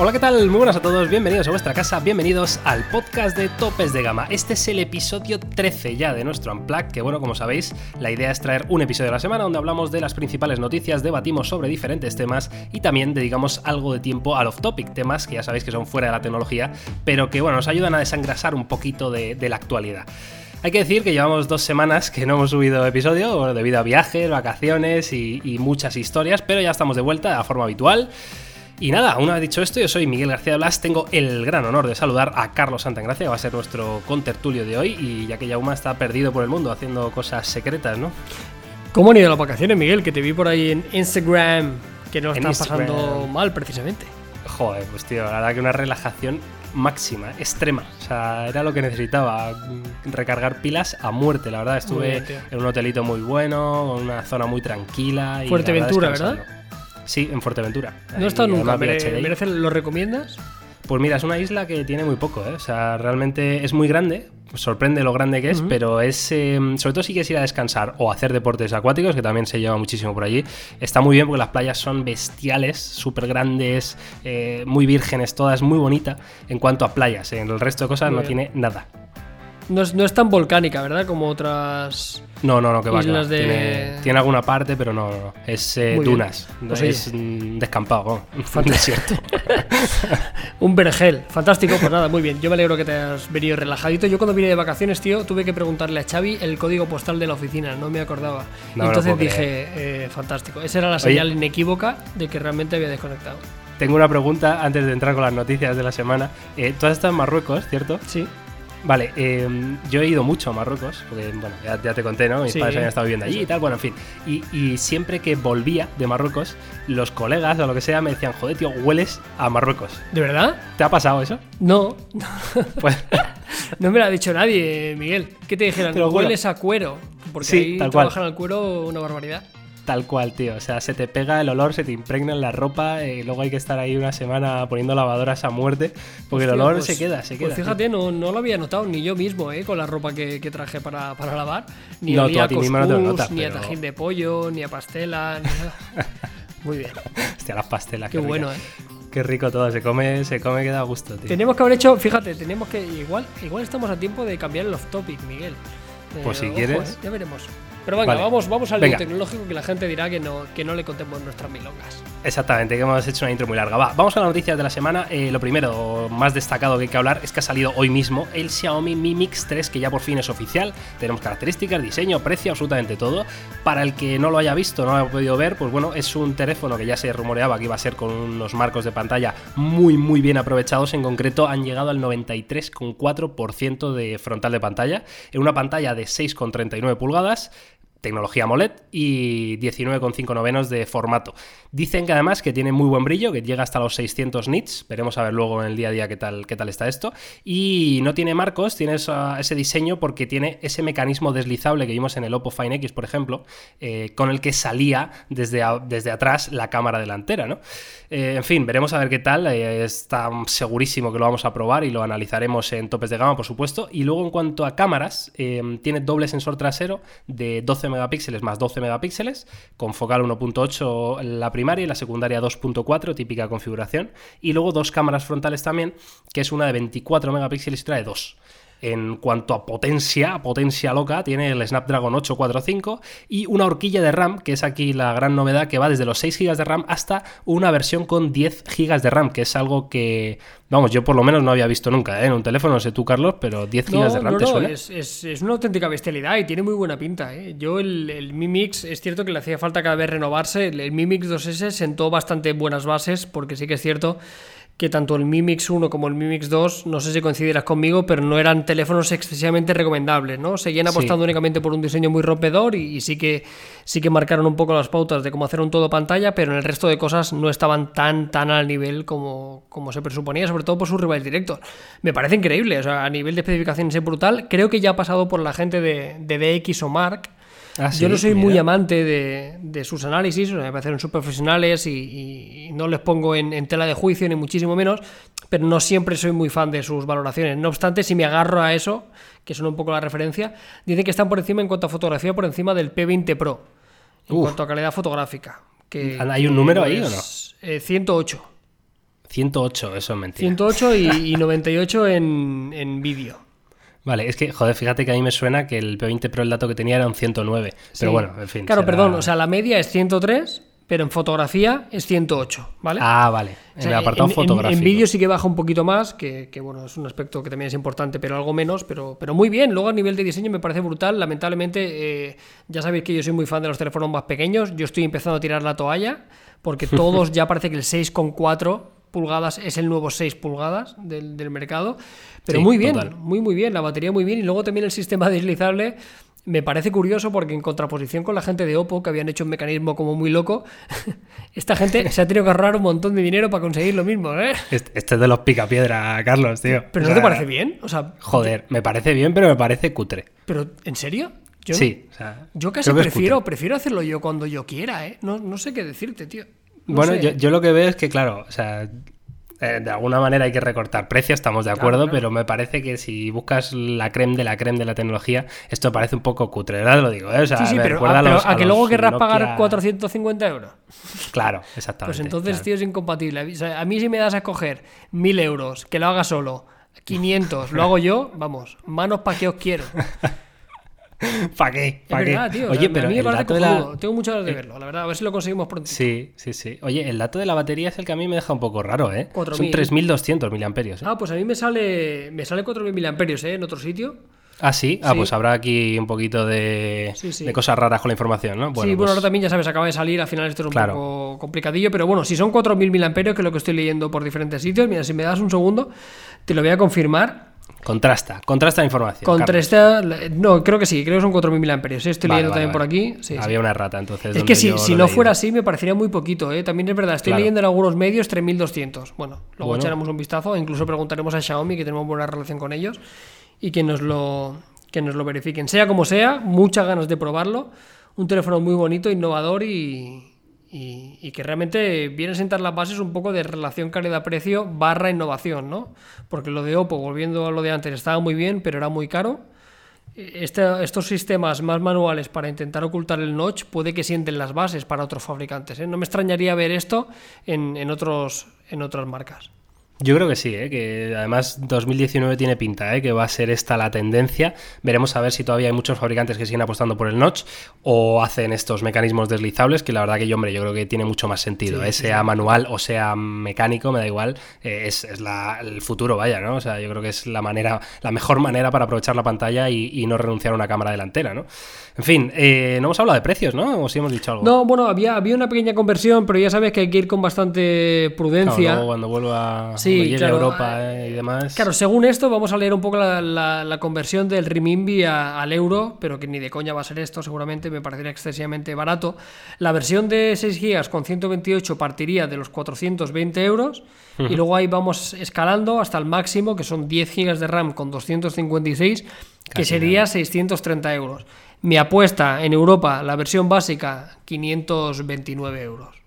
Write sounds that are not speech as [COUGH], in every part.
Hola, ¿qué tal? Muy buenas a todos, bienvenidos a vuestra casa, bienvenidos al podcast de Topes de Gama. Este es el episodio 13 ya de nuestro Unplug, que bueno, como sabéis, la idea es traer un episodio a la semana donde hablamos de las principales noticias, debatimos sobre diferentes temas y también dedicamos algo de tiempo al off-topic, temas que ya sabéis que son fuera de la tecnología, pero que bueno, nos ayudan a desangrasar un poquito de, de la actualidad. Hay que decir que llevamos dos semanas que no hemos subido episodio debido a viajes, vacaciones y, y muchas historias, pero ya estamos de vuelta a forma habitual. Y nada, una vez dicho esto, yo soy Miguel García Blas, tengo el gran honor de saludar a Carlos Santagracia, que va a ser nuestro contertulio de hoy, y ya que Yauma está perdido por el mundo haciendo cosas secretas, ¿no? ¿Cómo han ido las vacaciones, Miguel? Que te vi por ahí en Instagram, que no En estás pasando Instagram. mal precisamente. Joder, pues tío, la verdad que una relajación máxima, extrema. O sea, era lo que necesitaba, mm, recargar pilas a muerte, la verdad. Estuve bien, en un hotelito muy bueno, en una zona muy tranquila. Y Fuerteventura, verdad. Sí, en Fuerteventura. No he estado nunca. mere- VHDI. merece- ¿Lo recomiendas? Pues mira, es una isla que tiene muy poco, ¿eh? O sea, realmente es muy grande, sorprende lo grande que es, pero es, eh, sobre todo si quieres ir a descansar o hacer deportes acuáticos, que también se lleva muchísimo por allí, está muy bien porque las playas son bestiales, súper grandes, eh, muy vírgenes todas, muy bonita en cuanto a playas, en el resto de cosas Muy no bien. tiene nada. No es, no es tan volcánica, ¿verdad? Como otras. No, no, no, que va, que va. Islas de- Tiene, tiene alguna parte, pero no, no, no. Es eh, dunas, Pues es mm, descampado, un desierto. [LAUGHS] Un vergel. Fantástico, pues nada, muy bien. Yo me alegro que te has venido relajadito. Yo cuando vine de vacaciones, tío, tuve que preguntarle a Xavi el código postal de la oficina, no me acordaba. No Entonces dije, eh, fantástico. Esa era la señal inequívoca de que realmente había desconectado. Tengo una pregunta antes de entrar con las noticias de la semana. Eh, tú has estado en Marruecos, ¿cierto? Sí. Vale, eh, yo he ido mucho a Marruecos, porque bueno, ya, ya te conté, ¿no? Mis Sí. padres habían estado viviendo allí y tal, bueno, en fin. Y, y siempre que volvía de Marruecos, los colegas o lo que sea me decían, joder, tío, hueles a Marruecos. ¿De verdad? ¿Te ha pasado eso? No. [LAUGHS] Pues [LAUGHS] No me lo ha dicho nadie, Miguel. ¿Qué te dijeron? Te. Hueles a cuero. Porque Sí, ahí tal cual. trabajan al cuero una barbaridad. Tal cual, tío. O sea, se te pega el olor, se te impregna en la ropa y luego hay que estar ahí una semana poniendo lavadoras a muerte, porque el olor pues- se queda, se queda. Pues fíjate, no, no lo había notado ni yo mismo, ¿eh? Con la ropa que, que traje para, para lavar. Ni No, tú olía a a ti mismo no te notas, ni a tajín de pollo, ni a pastela, ni nada. [LAUGHS] Muy bien. Hostia, las pastelas. Qué bueno, ¿eh? Qué rico todo, se come, se come que da gusto, tío. Tenemos que haber hecho, fíjate, tenemos que. Igual, igual estamos a tiempo de cambiar el off-topic, Miguel. Eh, Pues si ojo, quieres. ¿eh? Ya veremos. Pero venga, Vale. vamos, vamos al Venga. tecnológico que la gente dirá que no, que no le contemos nuestras milongas. Exactamente, que hemos hecho una intro muy larga. Va, vamos a las noticias de la semana. Eh, lo primero, más destacado que hay que hablar, es que ha salido hoy mismo el Xiaomi Mi Mix 3, que ya por fin es oficial. Tenemos características, diseño, precio, absolutamente todo. Para el que no lo haya visto, no lo haya podido ver, pues bueno, es un teléfono que ya se rumoreaba que iba a ser con unos marcos de pantalla muy, muy bien aprovechados. En concreto, han llegado al 93,4% de frontal de pantalla, en una pantalla de 6,39 pulgadas tecnología AMOLED y 19,5 novenos de formato. Dicen que además que tiene muy buen brillo, que llega hasta los 600 nits. Veremos a ver luego en el día a día qué tal, qué tal está esto. Y no tiene marcos, tiene ese diseño porque tiene ese mecanismo deslizable que vimos en el Oppo Find X, por ejemplo, eh, con el que salía desde, desde atrás la cámara delantera, ¿no? Eh, en fin, veremos a ver qué tal. eh, está segurísimo que lo vamos a probar y lo analizaremos en topes de gama, por supuesto. Y luego en cuanto a cámaras, eh, tiene doble sensor trasero de 12 megapíxeles más 12 megapíxeles, con focal 1.8 la primaria y la secundaria 2.4, típica configuración. Y luego dos cámaras frontales también, que es una de 24 megapíxeles y otra de 2. En cuanto a potencia, potencia loca, tiene el Snapdragon 845 y una horquilla de RAM, que es aquí la gran novedad, que va desde los 6 GB de RAM hasta una versión con 10 GB de RAM, que es algo que, vamos, yo por lo menos no había visto nunca ¿eh? en un teléfono, no sé tú, Carlos, pero 10 GB de RAM no, te no, suena. es, es- es una auténtica bestialidad y tiene muy buena pinta. ¿eh? Yo el, el Mi Mix, es cierto que le hacía falta cada vez renovarse. El, el Mi Mix 2S sentó bastante buenas bases porque sí que es cierto que tanto el Mi Mix 1 como el Mi Mix 2, no sé si coincidirás conmigo, pero no eran teléfonos excesivamente recomendables, ¿no? Seguían apostando únicamente por un diseño muy rompedor y, y, sí que sí que marcaron un poco las pautas de cómo hacer un todo pantalla, pero en el resto de cosas no estaban tan tan al nivel como, como se presuponía, sobre todo por sus rivales directos. Me parece increíble, o sea, a nivel de especificaciones es brutal. Creo que ya ha pasado por la gente de, de DX o Mark, Ah, yo no soy mira. muy amante de, de sus análisis, o sea, me parecen súper profesionales y, no les pongo en, en tela de juicio, ni muchísimo menos, pero no siempre soy muy fan de sus valoraciones. No obstante, si me agarro a eso, que son un poco la referencia, dicen que están por encima en cuanto a fotografía, por encima del P20 Pro, en Uf. cuanto a calidad fotográfica. Que, ¿Hay un número ahí o no? Eh, 108. 108, eso es mentira. 108 y, [LAUGHS] y 98 en, en vídeo. Vale, es que, joder, fíjate que a mí me suena que el P20 Pro el dato que tenía era un 109. Pero Sí. bueno, en fin. Claro, será- perdón, o sea, la media es 103, pero en fotografía es 108, ¿vale? Ah, vale. O En el apartado en- en- fotográfico. En, vídeo sí que baja un poquito más, que, que, bueno, es un aspecto que también es importante, pero algo menos, pero, pero muy bien. Luego a nivel de diseño me parece brutal. Lamentablemente, eh, ya sabéis que yo soy muy fan de los teléfonos más pequeños. Yo estoy empezando a tirar la toalla, porque [LAUGHS] todos ya parece que el 6,4 pulgadas es el nuevo 6 pulgadas del, del mercado. Pero Sí, muy bien, total. muy muy bien, la batería muy bien. Y luego también el sistema deslizable. Me parece curioso porque en contraposición con la gente de Oppo, que habían hecho un mecanismo como muy loco, [LAUGHS] esta gente se ha tenido que ahorrar un montón de dinero para conseguir lo mismo, ¿eh? Este, este es de los picapiedra, Carlos, tío. Pero O ¿no te parece bien? O sea, Joder, me parece bien, pero me parece cutre. pero ¿en serio? Yo, sí. o sea, Yo casi prefiero, prefiero hacerlo yo cuando yo quiera, ¿eh? No, no sé qué decirte, tío. No Bueno, yo, yo lo que veo es que, claro, o sea, eh, de alguna manera hay que recortar precio, estamos de acuerdo, claro. pero me parece que si buscas la creme de la creme de la tecnología, esto parece un poco cutre, ¿verdad? Lo digo, ¿eh? O sea, Sí, sí, me pero, recuerda a, pero los- a que luego querrás Nokia- pagar 450 euros. Claro, [LAUGHS] exactamente. Pues entonces, claro. tío, es incompatible. O sea, a mí si me das a escoger 1000 euros, que lo haga solo, 500, lo hago yo, vamos, manos para que os quiero. [LAUGHS] [LAUGHS] ¿Para qué? Es ¿Pa' qué? verdad, tío. Oye, pero a mí me parece de la... Tengo muchas ganas de verlo, la verdad. A ver si lo conseguimos pronto. Sí, sí, sí. Oye, el dato de la batería es el que a mí me deja un poco raro, ¿eh? 4000. Son 3.200 miliamperios. ¿eh? Ah, pues a mí me sale, me sale 4.000 miliamperios, ¿eh? En otro sitio. Ah, sí. Ah, Sí. pues habrá aquí un poquito de, Sí, sí. de cosas raras con la información, ¿no? sí, pues- bueno, ahora también ya sabes, acaba de salir, al final esto es un Claro. poco complicadillo, pero bueno, si son 4.000 miliamperios, que es lo que estoy leyendo por diferentes sitios, mira, si me das un segundo, te lo voy a confirmar. Contrasta, contrasta la información. Con Carlos. 3 no, creo que sí, creo que son 4.000 miliamperios. ¿eh? Estoy Vale, leyendo vale, también por aquí. Sí, sí. Había una rata, entonces. Es que si, yo si no fuera así, me parecería muy poquito, ¿eh? También es verdad, estoy Claro. leyendo en algunos medios 3.200. Bueno, luego Bueno. echaremos un vistazo, e incluso preguntaremos a Xiaomi, que tenemos buena relación con ellos, y que nos lo, que nos lo verifiquen. Sea como sea, muchas ganas de probarlo. Un teléfono muy bonito, innovador y, y, y que realmente viene a sentar las bases un poco de relación calidad-precio barra innovación, ¿no? Porque lo de Oppo, volviendo a lo de antes, estaba muy bien, pero era muy caro. Este- estos sistemas más manuales para intentar ocultar el notch puede que sienten las bases para otros fabricantes. ¿eh? No me extrañaría ver esto en, en otros, en otras marcas. Yo creo que sí, ¿eh? que además 2019 tiene pinta, ¿eh? que va a ser esta la tendencia. Veremos a ver si todavía hay muchos fabricantes que siguen apostando por el notch o hacen estos mecanismos deslizables, que la verdad que yo, hombre, yo creo que tiene mucho más sentido. ¿eh? Sea manual o sea mecánico, me da igual, eh, es, es la- el futuro, vaya, ¿no? O sea, yo creo que es la manera, la mejor manera para aprovechar la pantalla y, y no renunciar a una cámara delantera, ¿no? En fin, eh, no hemos hablado de precios, ¿no? O si hemos dicho algo. No, bueno, había, había una pequeña conversión, pero ya sabes que hay que ir con bastante Claro, prudencia. luego cuando vuelva Sí, llegue claro, a Europa eh, y demás. Claro, según esto, vamos a leer un poco la, la- la conversión del renminbi a- al euro, pero que ni de coña va a ser esto, seguramente me parecería excesivamente barato. La versión de 6 GB con 128 partiría de los 420 euros, y luego ahí vamos escalando hasta el máximo, que son 10 GB de RAM con 256, que sería 630 euros. Mi apuesta en Europa, la versión básica, 529 euros.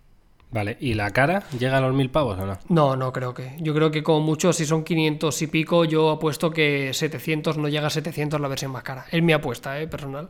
Vale, ¿y la cara llega a los mil pavos o no? No, no creo que. Yo creo que como mucho, si son 500 y pico, yo apuesto que 700 no llega a 700 la versión más cara. Es mi apuesta, ¿eh? Personal.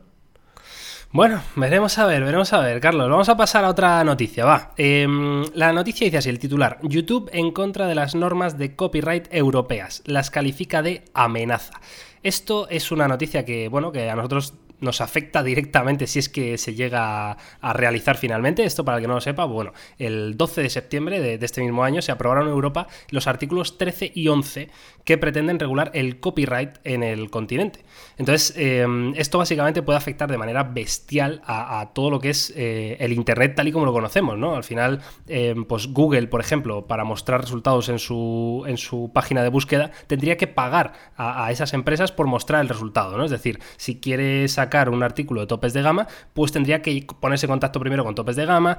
Bueno, veremos a ver, veremos a ver, Carlos. Vamos a pasar a otra noticia, va. Em, la noticia dice así, el titular. YouTube en contra de las normas de copyright europeas. Las califica de amenaza. Esto es una noticia que, bueno, que a nosotros nos afecta directamente si es que se llega a, realizar finalmente. Esto, para el que no lo sepa, bueno, el 12 de septiembre de, este mismo año se aprobaron en Europa los artículos 13 y 11 que pretenden regular el copyright en el continente. Entonces, eh, esto básicamente puede afectar de manera bestial a, todo lo que es eh, el Internet tal y como lo conocemos, ¿no? Al final, eh, pues Google, por ejemplo, para mostrar resultados en su, en su página de búsqueda, tendría que pagar a, esas empresas por mostrar el resultado, ¿no? Es decir, si quiere sacar un artículo de topes de gama, pues tendría que ponerse en contacto primero con topes de gama,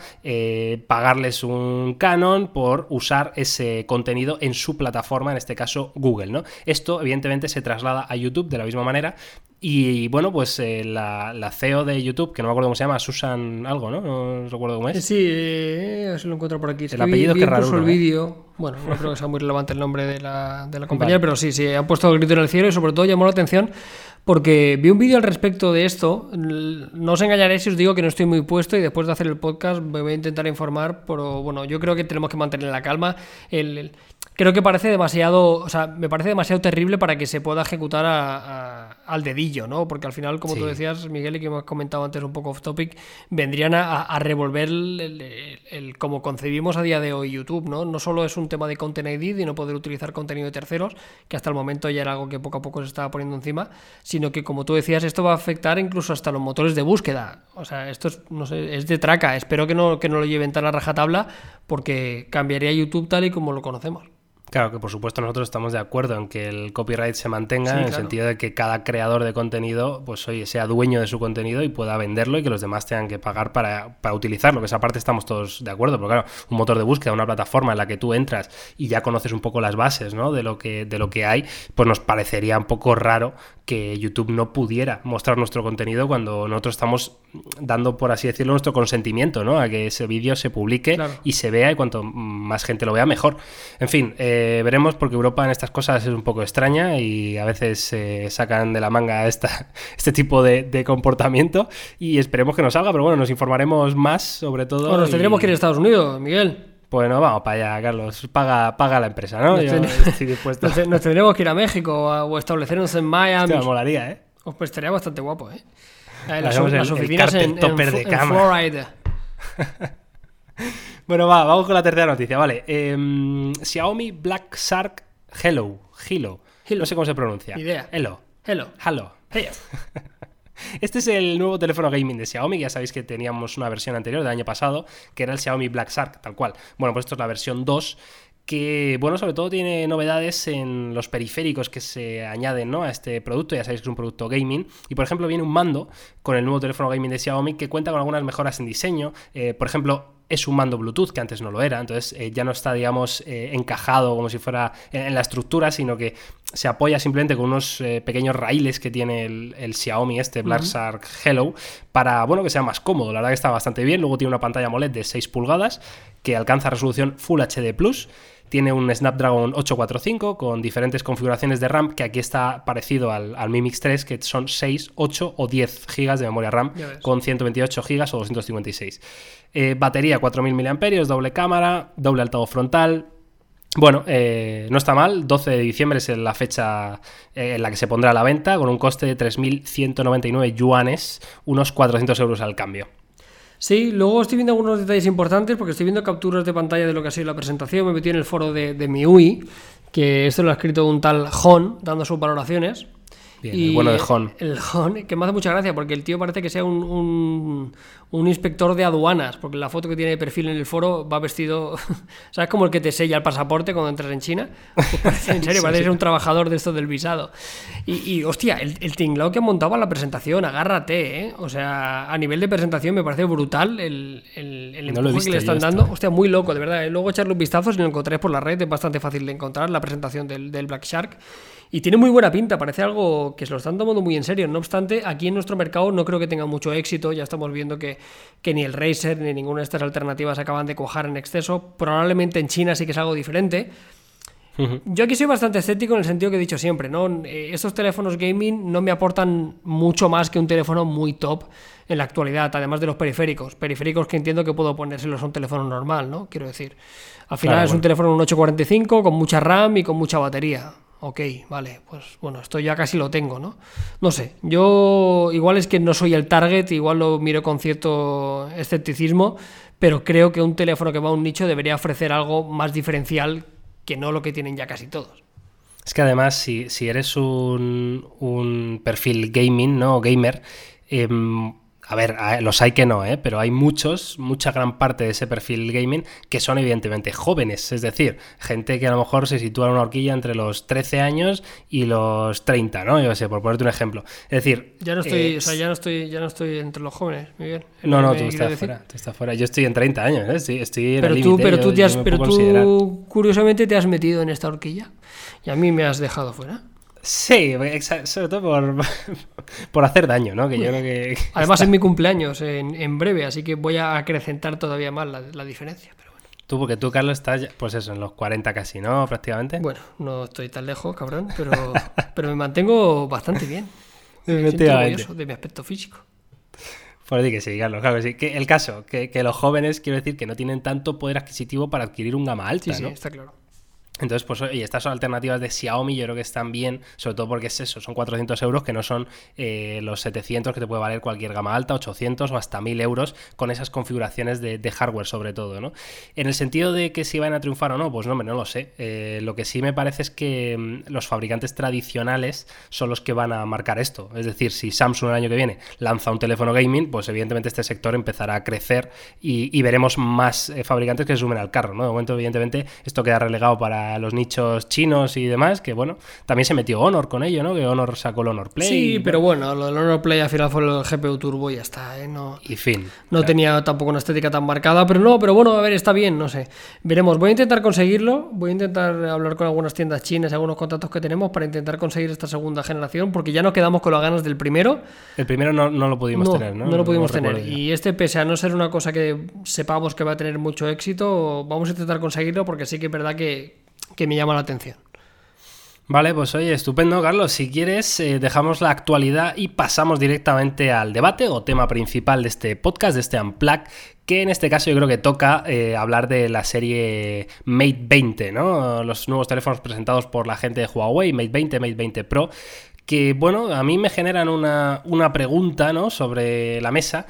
pagarles un canon por usar ese contenido en su plataforma, en este caso Google, ¿no? Esto, evidentemente, se traslada a YouTube de la misma manera y bueno, pues eh, la, CEO de YouTube, que no me acuerdo cómo se llama, Susan algo, ¿no? No recuerdo cómo es. Sí, eh, lo encuentro por aquí. el apellido que raro. el vídeo. Bueno, no creo que sea muy relevante el nombre de la, de la [LAUGHS] compañía, pero sí, sí, han puesto el grito en el cielo y sobre todo llamó la atención porque vi un vídeo al respecto de esto. No os engañaré si os digo que no estoy muy puesto y después de hacer el podcast me voy a intentar informar, pero bueno, yo creo que tenemos que mantener la calma. el, creo que parece demasiado, o sea, me parece demasiado terrible para que se pueda ejecutar al dedillo, ¿no? Porque al final, como tú decías, Miguel, y que hemos comentado antes un poco off topic, vendrían a, revolver el, como concebimos a día de hoy YouTube, ¿no? No solo es un tema de Content ID y no poder utilizar contenido de terceros, que hasta el momento ya era algo que poco a poco se estaba poniendo encima, sino que, como tú decías, esto va a afectar incluso hasta los motores de búsqueda. O sea, esto es, no sé, es de traca. Espero que no, que no lo lleven tan a rajatabla, porque cambiaría YouTube tal y como lo conocemos. Claro que por supuesto nosotros estamos de acuerdo en que el copyright se mantenga en el sentido de que cada creador de contenido, pues oye, sea dueño de su contenido y pueda venderlo y que los demás tengan que pagar para, para utilizarlo, que esa parte estamos todos de acuerdo, porque claro, un motor de búsqueda, una plataforma en la que tú entras y ya conoces un poco las bases ¿no? de, lo que, de lo que hay, pues nos parecería un poco raro que YouTube no pudiera mostrar nuestro contenido cuando nosotros estamos dando, por así decirlo, nuestro consentimiento, ¿no? A que ese vídeo se publique y se vea y cuanto más gente lo vea, mejor. En fin, eh, veremos porque Europa en estas cosas es un poco extraña y a veces se sacan de la manga esta, [LAUGHS] este tipo de, comportamiento y esperemos que nos salga, pero bueno, nos informaremos más sobre todo. Bueno, nos tendremos que ir a Estados Unidos, Miguel. Bueno, vamos para allá, Carlos. Paga, paga la empresa, ¿no? Nos, Yo [LAUGHS] estoy dispuesto. nos, tendremos que ir a México o establecernos en Miami. me molaría, ¿eh? Os pues estaría bastante guapo, ¿eh? eh las, oficinas en, de Florida. [LAUGHS] [LAUGHS] bueno, va, vamos con la tercera noticia, vale. Em, Xiaomi Black Shark Hello. Hello. No sé cómo se pronuncia. Idea. Hello. Hello. Hello. [LAUGHS] Este es el nuevo teléfono gaming de Xiaomi, ya sabéis que teníamos una versión anterior del año pasado, que era el Xiaomi Black Shark, tal cual. Bueno, pues esto es la versión 2 que, bueno, sobre todo tiene novedades en los periféricos que se añaden ¿no? a este producto. Ya sabéis que es un producto gaming. Y, por ejemplo, viene un mando con el nuevo teléfono gaming de Xiaomi que cuenta con algunas mejoras en diseño. Eh, por ejemplo, es un mando Bluetooth que antes no lo era, entonces eh, ya no está, digamos, eh, encajado como si fuera en, la estructura, sino que se apoya simplemente con unos pequeños raíles que tiene el, Xiaomi este Black Shark Hello para, bueno, que sea más cómodo. La verdad que está bastante bien. Luego tiene una pantalla AMOLED de 6 pulgadas que alcanza resolución Full HD Plus tiene un Snapdragon 845 con diferentes configuraciones de RAM, que aquí está parecido al, Mi Mix 3, que son 6, 8 o 10 GB de memoria RAM con 128 GB o 256. Eh, batería 4000 mAh, doble cámara, doble altavoz frontal, bueno, eh, no está mal. 12 de diciembre es la fecha eh, en la que se pondrá a la venta, con un coste de 3.199 yuanes, unos 400 euros al cambio. Sí, luego estoy viendo algunos detalles importantes porque estoy viendo capturas de pantalla de lo que ha sido la presentación. Me metí en el foro de, de MIUI, que esto lo ha escrito un tal Hon, dando sus valoraciones y el bueno de Hon. El Hon, que me hace mucha gracia porque el tío parece que sea un, un, inspector de aduanas, porque la foto que tiene de perfil en el foro va vestido, [LAUGHS] ¿sabes? Como el que te sella el pasaporte cuando entras en China. Pues [LAUGHS] en serio, parece ser un trabajador de esto del visado. Y, hostia, el, el tinglao que han montado la presentación, agárrate, ¿eh? O sea, a nivel de presentación me parece brutal el, el, el empuje que le están dando. Hostia, muy loco, de verdad. ¿eh? Luego echarle un vistazo, si lo encontráis por la red, es bastante fácil de encontrar la presentación del, del Black Shark. Y tiene muy buena pinta, parece algo que se lo están tomando muy en serio. No obstante, aquí en nuestro mercado no creo que tenga mucho éxito. Ya estamos viendo que, que ni el Razer ni ninguna de estas alternativas acaban de cuajar en exceso. Probablemente en China sí que es algo diferente. Yo aquí soy bastante escéptico en el sentido que he dicho siempre, ¿no? Eh, estos teléfonos gaming no me aportan mucho más que un teléfono muy top en la actualidad, además de los periféricos. Periféricos que entiendo que puedo ponérselos a un teléfono normal, ¿no? Quiero decir. Al final es un teléfono un 845 con mucha RAM y con mucha batería. Ok, vale, pues bueno, esto ya casi lo tengo, ¿no? No sé, yo igual es que no soy el target, igual lo miro con cierto escepticismo, pero creo que un teléfono que va a un nicho debería ofrecer algo más diferencial que no lo que tienen ya casi todos. Es que además, si, si eres un, un perfil gaming, ¿no? Gamer, em, a ver, los hay que no, ¿eh? pero hay muchos, mucha gran parte de ese perfil gaming que son evidentemente jóvenes, es decir, gente que a lo mejor se sitúa en una horquilla entre los 13 años y los 30, ¿no? Yo sé, por ponerte un ejemplo. Es decir, ya no estoy, eh, o sea, ya no estoy, ya no estoy entre los jóvenes, Miguel. No, no, tú estás, fuera, tú estás fuera. Yo estoy en 30 años, ¿eh? Sí, estoy en pero el tú, pero yo, tú, te has, pero tú curiosamente te has metido en esta horquilla y a mí me has dejado fuera. Sí, sobre todo por, [LAUGHS] por hacer daño, ¿no? Que yo creo que. [LAUGHS] Además, es mi cumpleaños en, en, breve, así que voy a acrecentar todavía más la, la, diferencia. Pero bueno. Tú, porque tú, Carlos, estás, pues eso, en los 40 casi, ¿no? Prácticamente. Bueno, no estoy tan lejos, cabrón, pero, [LAUGHS] pero me mantengo bastante bien. Me siento orgulloso de mi aspecto físico. Por decir que sí, Carlos, claro que sí. Que el caso, que, que, los jóvenes, quiero decir, que no tienen tanto poder adquisitivo para adquirir un gama alta, sí, ¿no? Sí, está claro. Entonces, pues, y estas son alternativas de Xiaomi, yo creo que están bien, sobre todo porque es eso, son 400 euros que no son eh, los 700 que te puede valer cualquier gama alta, 800 o hasta 1000 euros con esas configuraciones de, hardware sobre todo, ¿no? En el sentido de que si van a triunfar o no, pues no, no lo sé. Eh, lo que sí me parece es que mm, los fabricantes tradicionales son los que van a marcar esto. Es decir, si Samsung el año que viene lanza un teléfono gaming, pues evidentemente este sector empezará a crecer y, y veremos más eh, fabricantes que se sumen al carro, ¿no? De momento, evidentemente, esto queda relegado para los nichos chinos y demás, que bueno, también se metió Honor con ello, ¿no? Que Honor sacó el Honor Play. Sí, y, pero bueno, lo del Honor Play al final fue el GPU Turbo y ya está, ¿eh? No, y fin. No claro. tenía tampoco una estética tan marcada, pero no, pero bueno, a ver, está bien, no sé. Veremos, voy a intentar conseguirlo, voy a intentar hablar con algunas tiendas chinas, algunos contactos que tenemos para intentar conseguir esta segunda generación, porque ya nos quedamos con las ganas del primero. El primero no, no lo pudimos no, tener, ¿no? No lo pudimos No tener. Y este, pese a no ser una cosa que sepamos que va a tener mucho éxito, vamos a intentar conseguirlo porque sí que es verdad que, que me llama la atención. Vale, pues oye, estupendo, Carlos. Si quieres, eh, dejamos la actualidad y pasamos directamente al debate o tema principal de este podcast, de este Unplug, que en este caso yo creo que toca eh, hablar de la serie Mate 20, ¿no? Los nuevos teléfonos presentados por la gente de Huawei, Mate 20, Mate 20 Pro, que, bueno, a mí me generan una, una pregunta, ¿no? Sobre la mesa.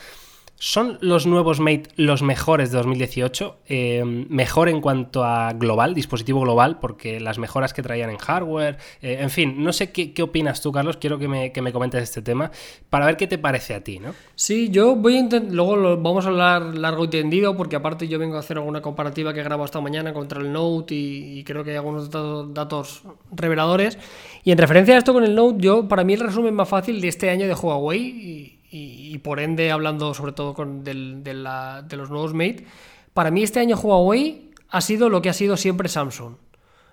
¿Son los nuevos Mate los mejores de 2018? Eh, mejor en cuanto a global, dispositivo global, porque las mejoras que traían en hardware, eh, en fin, no sé qué, qué, opinas tú, Carlos, quiero que me, que me, comentes este tema para ver qué te parece a ti, ¿no? Sí, yo voy a luego vamos a hablar largo y tendido, porque aparte yo vengo a hacer alguna comparativa que grabo esta mañana contra el Note y, creo que hay algunos datos, datos, reveladores. Y en referencia a esto con el Note, yo, para mí el resumen más fácil de este año de Huawei... Y, y, y, por ende hablando sobre todo con del, de, la, de, los nuevos Mate, para mí este año Huawei ha sido lo que ha sido siempre Samsung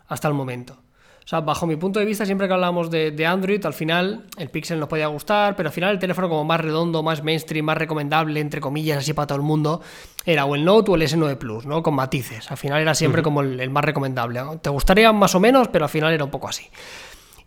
hasta el momento. O sea, bajo mi punto de vista, siempre que hablamos de, de, Android, al final el Pixel nos podía gustar, pero al final el teléfono como más redondo, más mainstream, más recomendable, entre comillas, así para todo el mundo, era o el Note o el S9 Plus, ¿no? Con matices. Al final era siempre uh -huh. como el, el más recomendable. Te gustaría más o menos, pero al final era un poco así.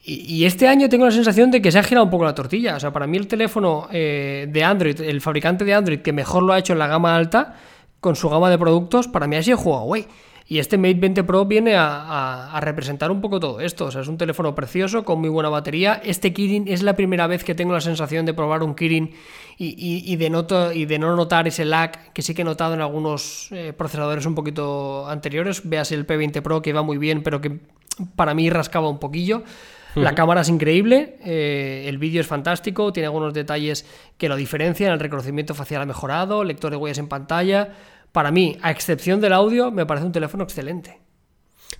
Y, este año tengo la sensación de que se ha girado un poco la tortilla. O sea, para mí el teléfono eh, de Android, el fabricante de Android que mejor lo ha hecho en la gama alta, con su gama de productos, para mí ha sido Huawei. Y este Mate 20 Pro viene a, representar un poco todo esto. O sea, es un teléfono precioso, con muy buena batería. Este Kirin es la primera vez que tengo la sensación de probar un Kirin y, y, y, de, noto, y de, no notar ese lag que sí que he notado en algunos eh, procesadores un poquito anteriores. Veas el P20 Pro que va muy bien, pero que para mí rascaba un poquillo. La cámara es increíble, eh, el vídeo es fantástico, tiene algunos detalles que lo diferencian, el reconocimiento facial ha mejorado, lector de huellas en pantalla. Para mí, a excepción del audio, me parece un teléfono excelente.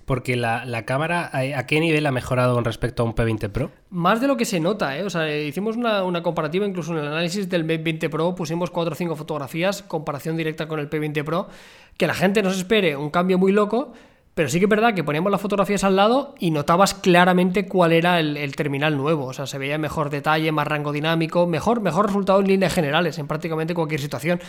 Porque la, la, cámara, ¿a qué nivel ha mejorado con respecto a un P20 Pro? Más de lo que se nota, ¿eh? O sea, hicimos una, una, comparativa, incluso en el análisis del P20 Pro, pusimos 4 o 5 fotografías, comparación directa con el P20 Pro, que la gente no se espere un cambio muy loco, pero sí que es verdad que poníamos las fotografías al lado y notabas claramente cuál era el, terminal nuevo. O sea, se veía mejor detalle, más rango dinámico, mejor, mejor resultado en líneas generales, en prácticamente cualquier situación.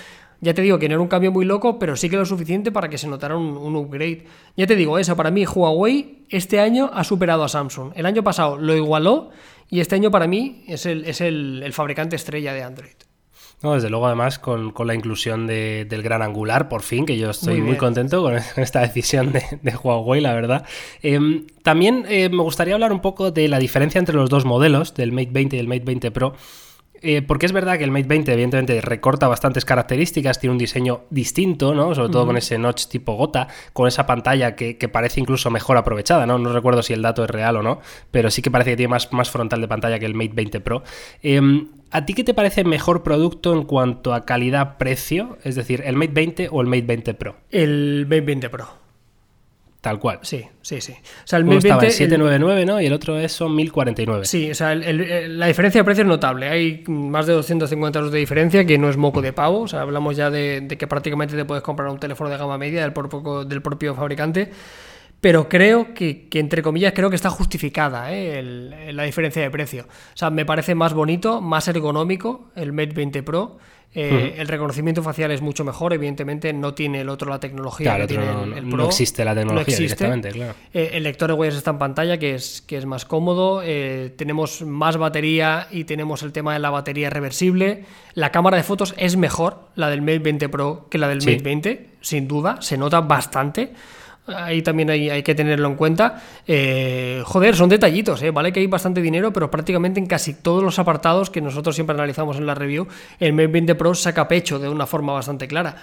Ya te digo que no era un cambio muy loco, pero sí que lo suficiente para que se notara un, upgrade. Ya te digo, eso para mí Huawei este año ha superado a Samsung. El año pasado lo igualó y este año para mí es el, es el fabricante estrella de Android. No, desde luego, además, con, con la inclusión de- del gran angular, por fin, que yo estoy Muy contento con [LAUGHS] esta decisión de, de Huawei, la verdad. Em, también eh, me gustaría hablar un poco de la diferencia entre los dos modelos, del Mate 20 y el Mate 20 Pro. Eh, porque es verdad que el Mate 20 evidentemente recorta bastantes características, tiene un diseño distinto, ¿no? Sobre todo con ese notch tipo gota, con esa pantalla que, que parece incluso mejor aprovechada, ¿no? No recuerdo si el dato es real o no, pero sí que parece que tiene más, más frontal de pantalla que el Mate 20 Pro. Em, ¿A ti qué te parece mejor producto en cuanto a calidad-precio? Es decir, ¿el Mate 20 o el Mate 20 Pro? El Mate 20 Pro. Tal cual. Sí, sí, sí. O sea, el Uno Mate estaba 20. en el- 799, ¿no? Y el otro es son 1049. Sí, o sea, el- el- el- la diferencia de precio es notable. Hay más de 250 euros de diferencia, que no es moco de pavo. O sea, hablamos ya de, de que prácticamente te puedes comprar un teléfono de gama media del propio, del propio fabricante. Pero creo que, que, entre comillas, creo que está justificada ¿eh? el- la diferencia de precio. O sea, me parece más bonito, más ergonómico el Mate 20 Pro. Eh, El reconocimiento facial es mucho mejor, evidentemente no tiene el otro la tecnología Claro, que el tiene no- el, el no Pro. existe la tecnología existe. directamente, claro. Eh, el lector de huellas está en pantalla, que es, que es más cómodo. eh, tenemos más batería y tenemos el tema de la batería reversible. La cámara de fotos es mejor, la del Mate 20 Pro, que la del Sí. Mate 20, sin duda. Se nota bastante. Ahí también hay, hay que tenerlo en cuenta. Eh, joder, son detallitos, ¿eh? Vale que hay bastante dinero, pero prácticamente en casi todos los apartados que nosotros siempre analizamos en la review, el Mate 20 Pro saca pecho de una forma bastante clara.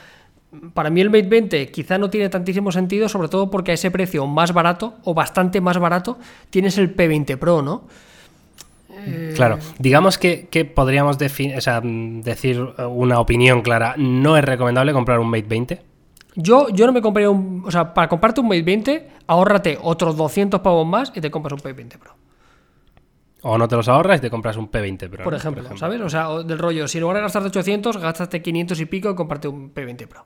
Para mí el Mate 20 quizá no tiene tantísimo sentido, sobre todo porque a ese precio más barato o bastante más barato tienes el P20 Pro, ¿no? Claro, digamos que, que podríamos decir una opinión clara. No es recomendable comprar un Mate 20. Yo, yo no me compraría un. O sea, para comprarte un Mate 20, ahórrate otros 200 pavos más y te compras un P20 Pro. O no te los ahorras y te compras un P20 Pro. Por ejemplo, ¿sabes? O sea, o del rollo, si en lugar de gastarte 800, gastaste 500 y pico y comparte un P20 Pro.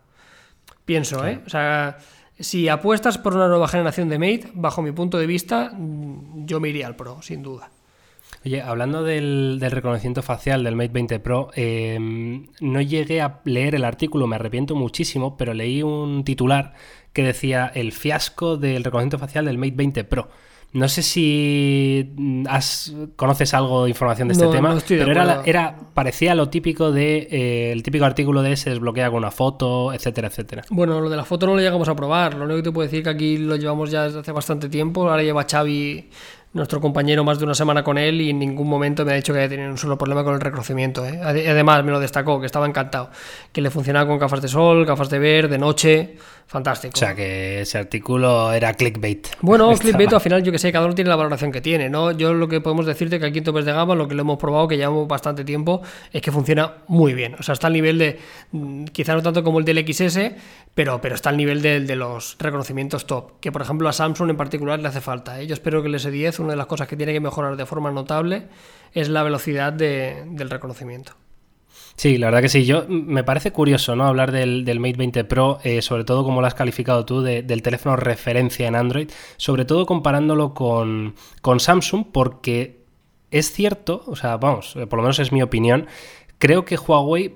Pienso, ¿eh? O sea, si apuestas por una nueva generación de Mate, bajo mi punto de vista, mm, yo me iría al Pro, sin duda. Oye, hablando del, del reconocimiento facial del Mate 20 Pro, eh, no llegué a leer el artículo, me arrepiento muchísimo, pero leí un titular que decía el fiasco del reconocimiento facial del Mate 20 Pro. No sé si mm, has, conoces algo de información de este No, tema, no estoy de pero era, parecía lo típico de eh, el típico artículo de se desbloquea con una foto, etcétera, etcétera. Bueno, lo de la foto no lo llegamos a probar. Lo único que te puedo decir que aquí lo llevamos ya desde hace bastante tiempo. Ahora lleva Xavi, nuestro compañero, más de una semana con él y en ningún momento me ha dicho que haya tenido un solo problema con el reconocimiento. ¿eh? Ade- Además, me lo destacó, que estaba encantado. Que le funcionaba con gafas de sol, gafas de ver, de noche. Fantástico. O sea que ese artículo era clickbait. Bueno, [LAUGHS] clickbait al final yo que sé, cada uno tiene la valoración que tiene, ¿no? Yo lo que podemos decirte que aquí en Topes de Gama, lo que lo hemos probado, que llevamos bastante tiempo, es que funciona muy bien. O sea, está al nivel de, mm, quizá no tanto como el del XS, pero, pero está al nivel del de los reconocimientos top, que por ejemplo a Samsung en particular le hace falta. ¿eh? Yo espero que el S10, una de las cosas que tiene que mejorar de forma notable, es la velocidad de- del reconocimiento. Sí, la verdad que sí. Yo me parece curioso, ¿no? Hablar del, del Mate 20 Pro, eh, sobre todo como lo has calificado tú, de- del teléfono referencia en Android, sobre todo comparándolo con, con Samsung, porque es cierto, o sea, vamos, eh, por lo menos es mi opinión, creo que Huawei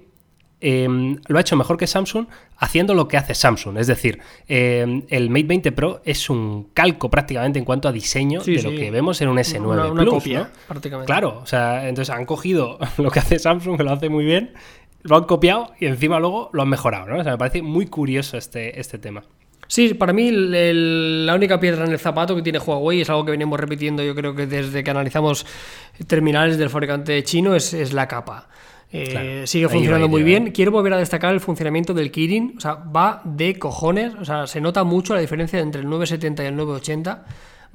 eh, lo ha hecho mejor que Samsung haciendo lo que hace Samsung. Es decir, eh, el Mate 20 Pro es un calco prácticamente en cuanto a diseño Sí, de lo que vemos en un S9 Una- una Plus, copia, ¿no? prácticamente. Claro, o sea, entonces han cogido [LAUGHS] lo que hace Samsung, que lo hace muy bien, lo han copiado y encima luego lo han mejorado, ¿no? O sea, me parece muy curioso este, este tema. Sí, para mí el- el- la única piedra en el zapato que tiene Huawei es algo que venimos repitiendo yo creo que desde que analizamos terminales del fabricante chino es, es la capa. Eh, Claro, sigue funcionando muy bien. Quiero volver a destacar el funcionamiento del Kirin. O sea, va de cojones. O sea, se nota mucho la diferencia entre el 970 y el 980.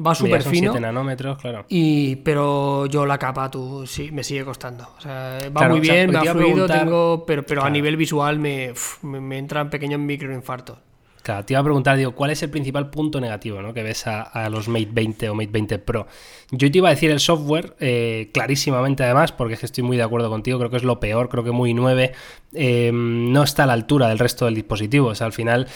Va súper fino. 7 nanómetros, claro. Y, pero yo la capa, tú, sí, me sigue costando. O sea, va Claro, muy o sea, bien, va fluido, preguntar- tengo, pero, pero a nivel visual me, me, me entran pequeños microinfartos. Claro, te iba a preguntar, digo, ¿cuál es el principal punto negativo ¿no? que ves a, los Mate 20 o Mate 20 Pro? Yo te iba a decir el software, eh, clarísimamente además, porque es que estoy muy de acuerdo contigo, creo que es lo peor, creo que muy 9 eh, no está a la altura del resto del dispositivo. O sea, al final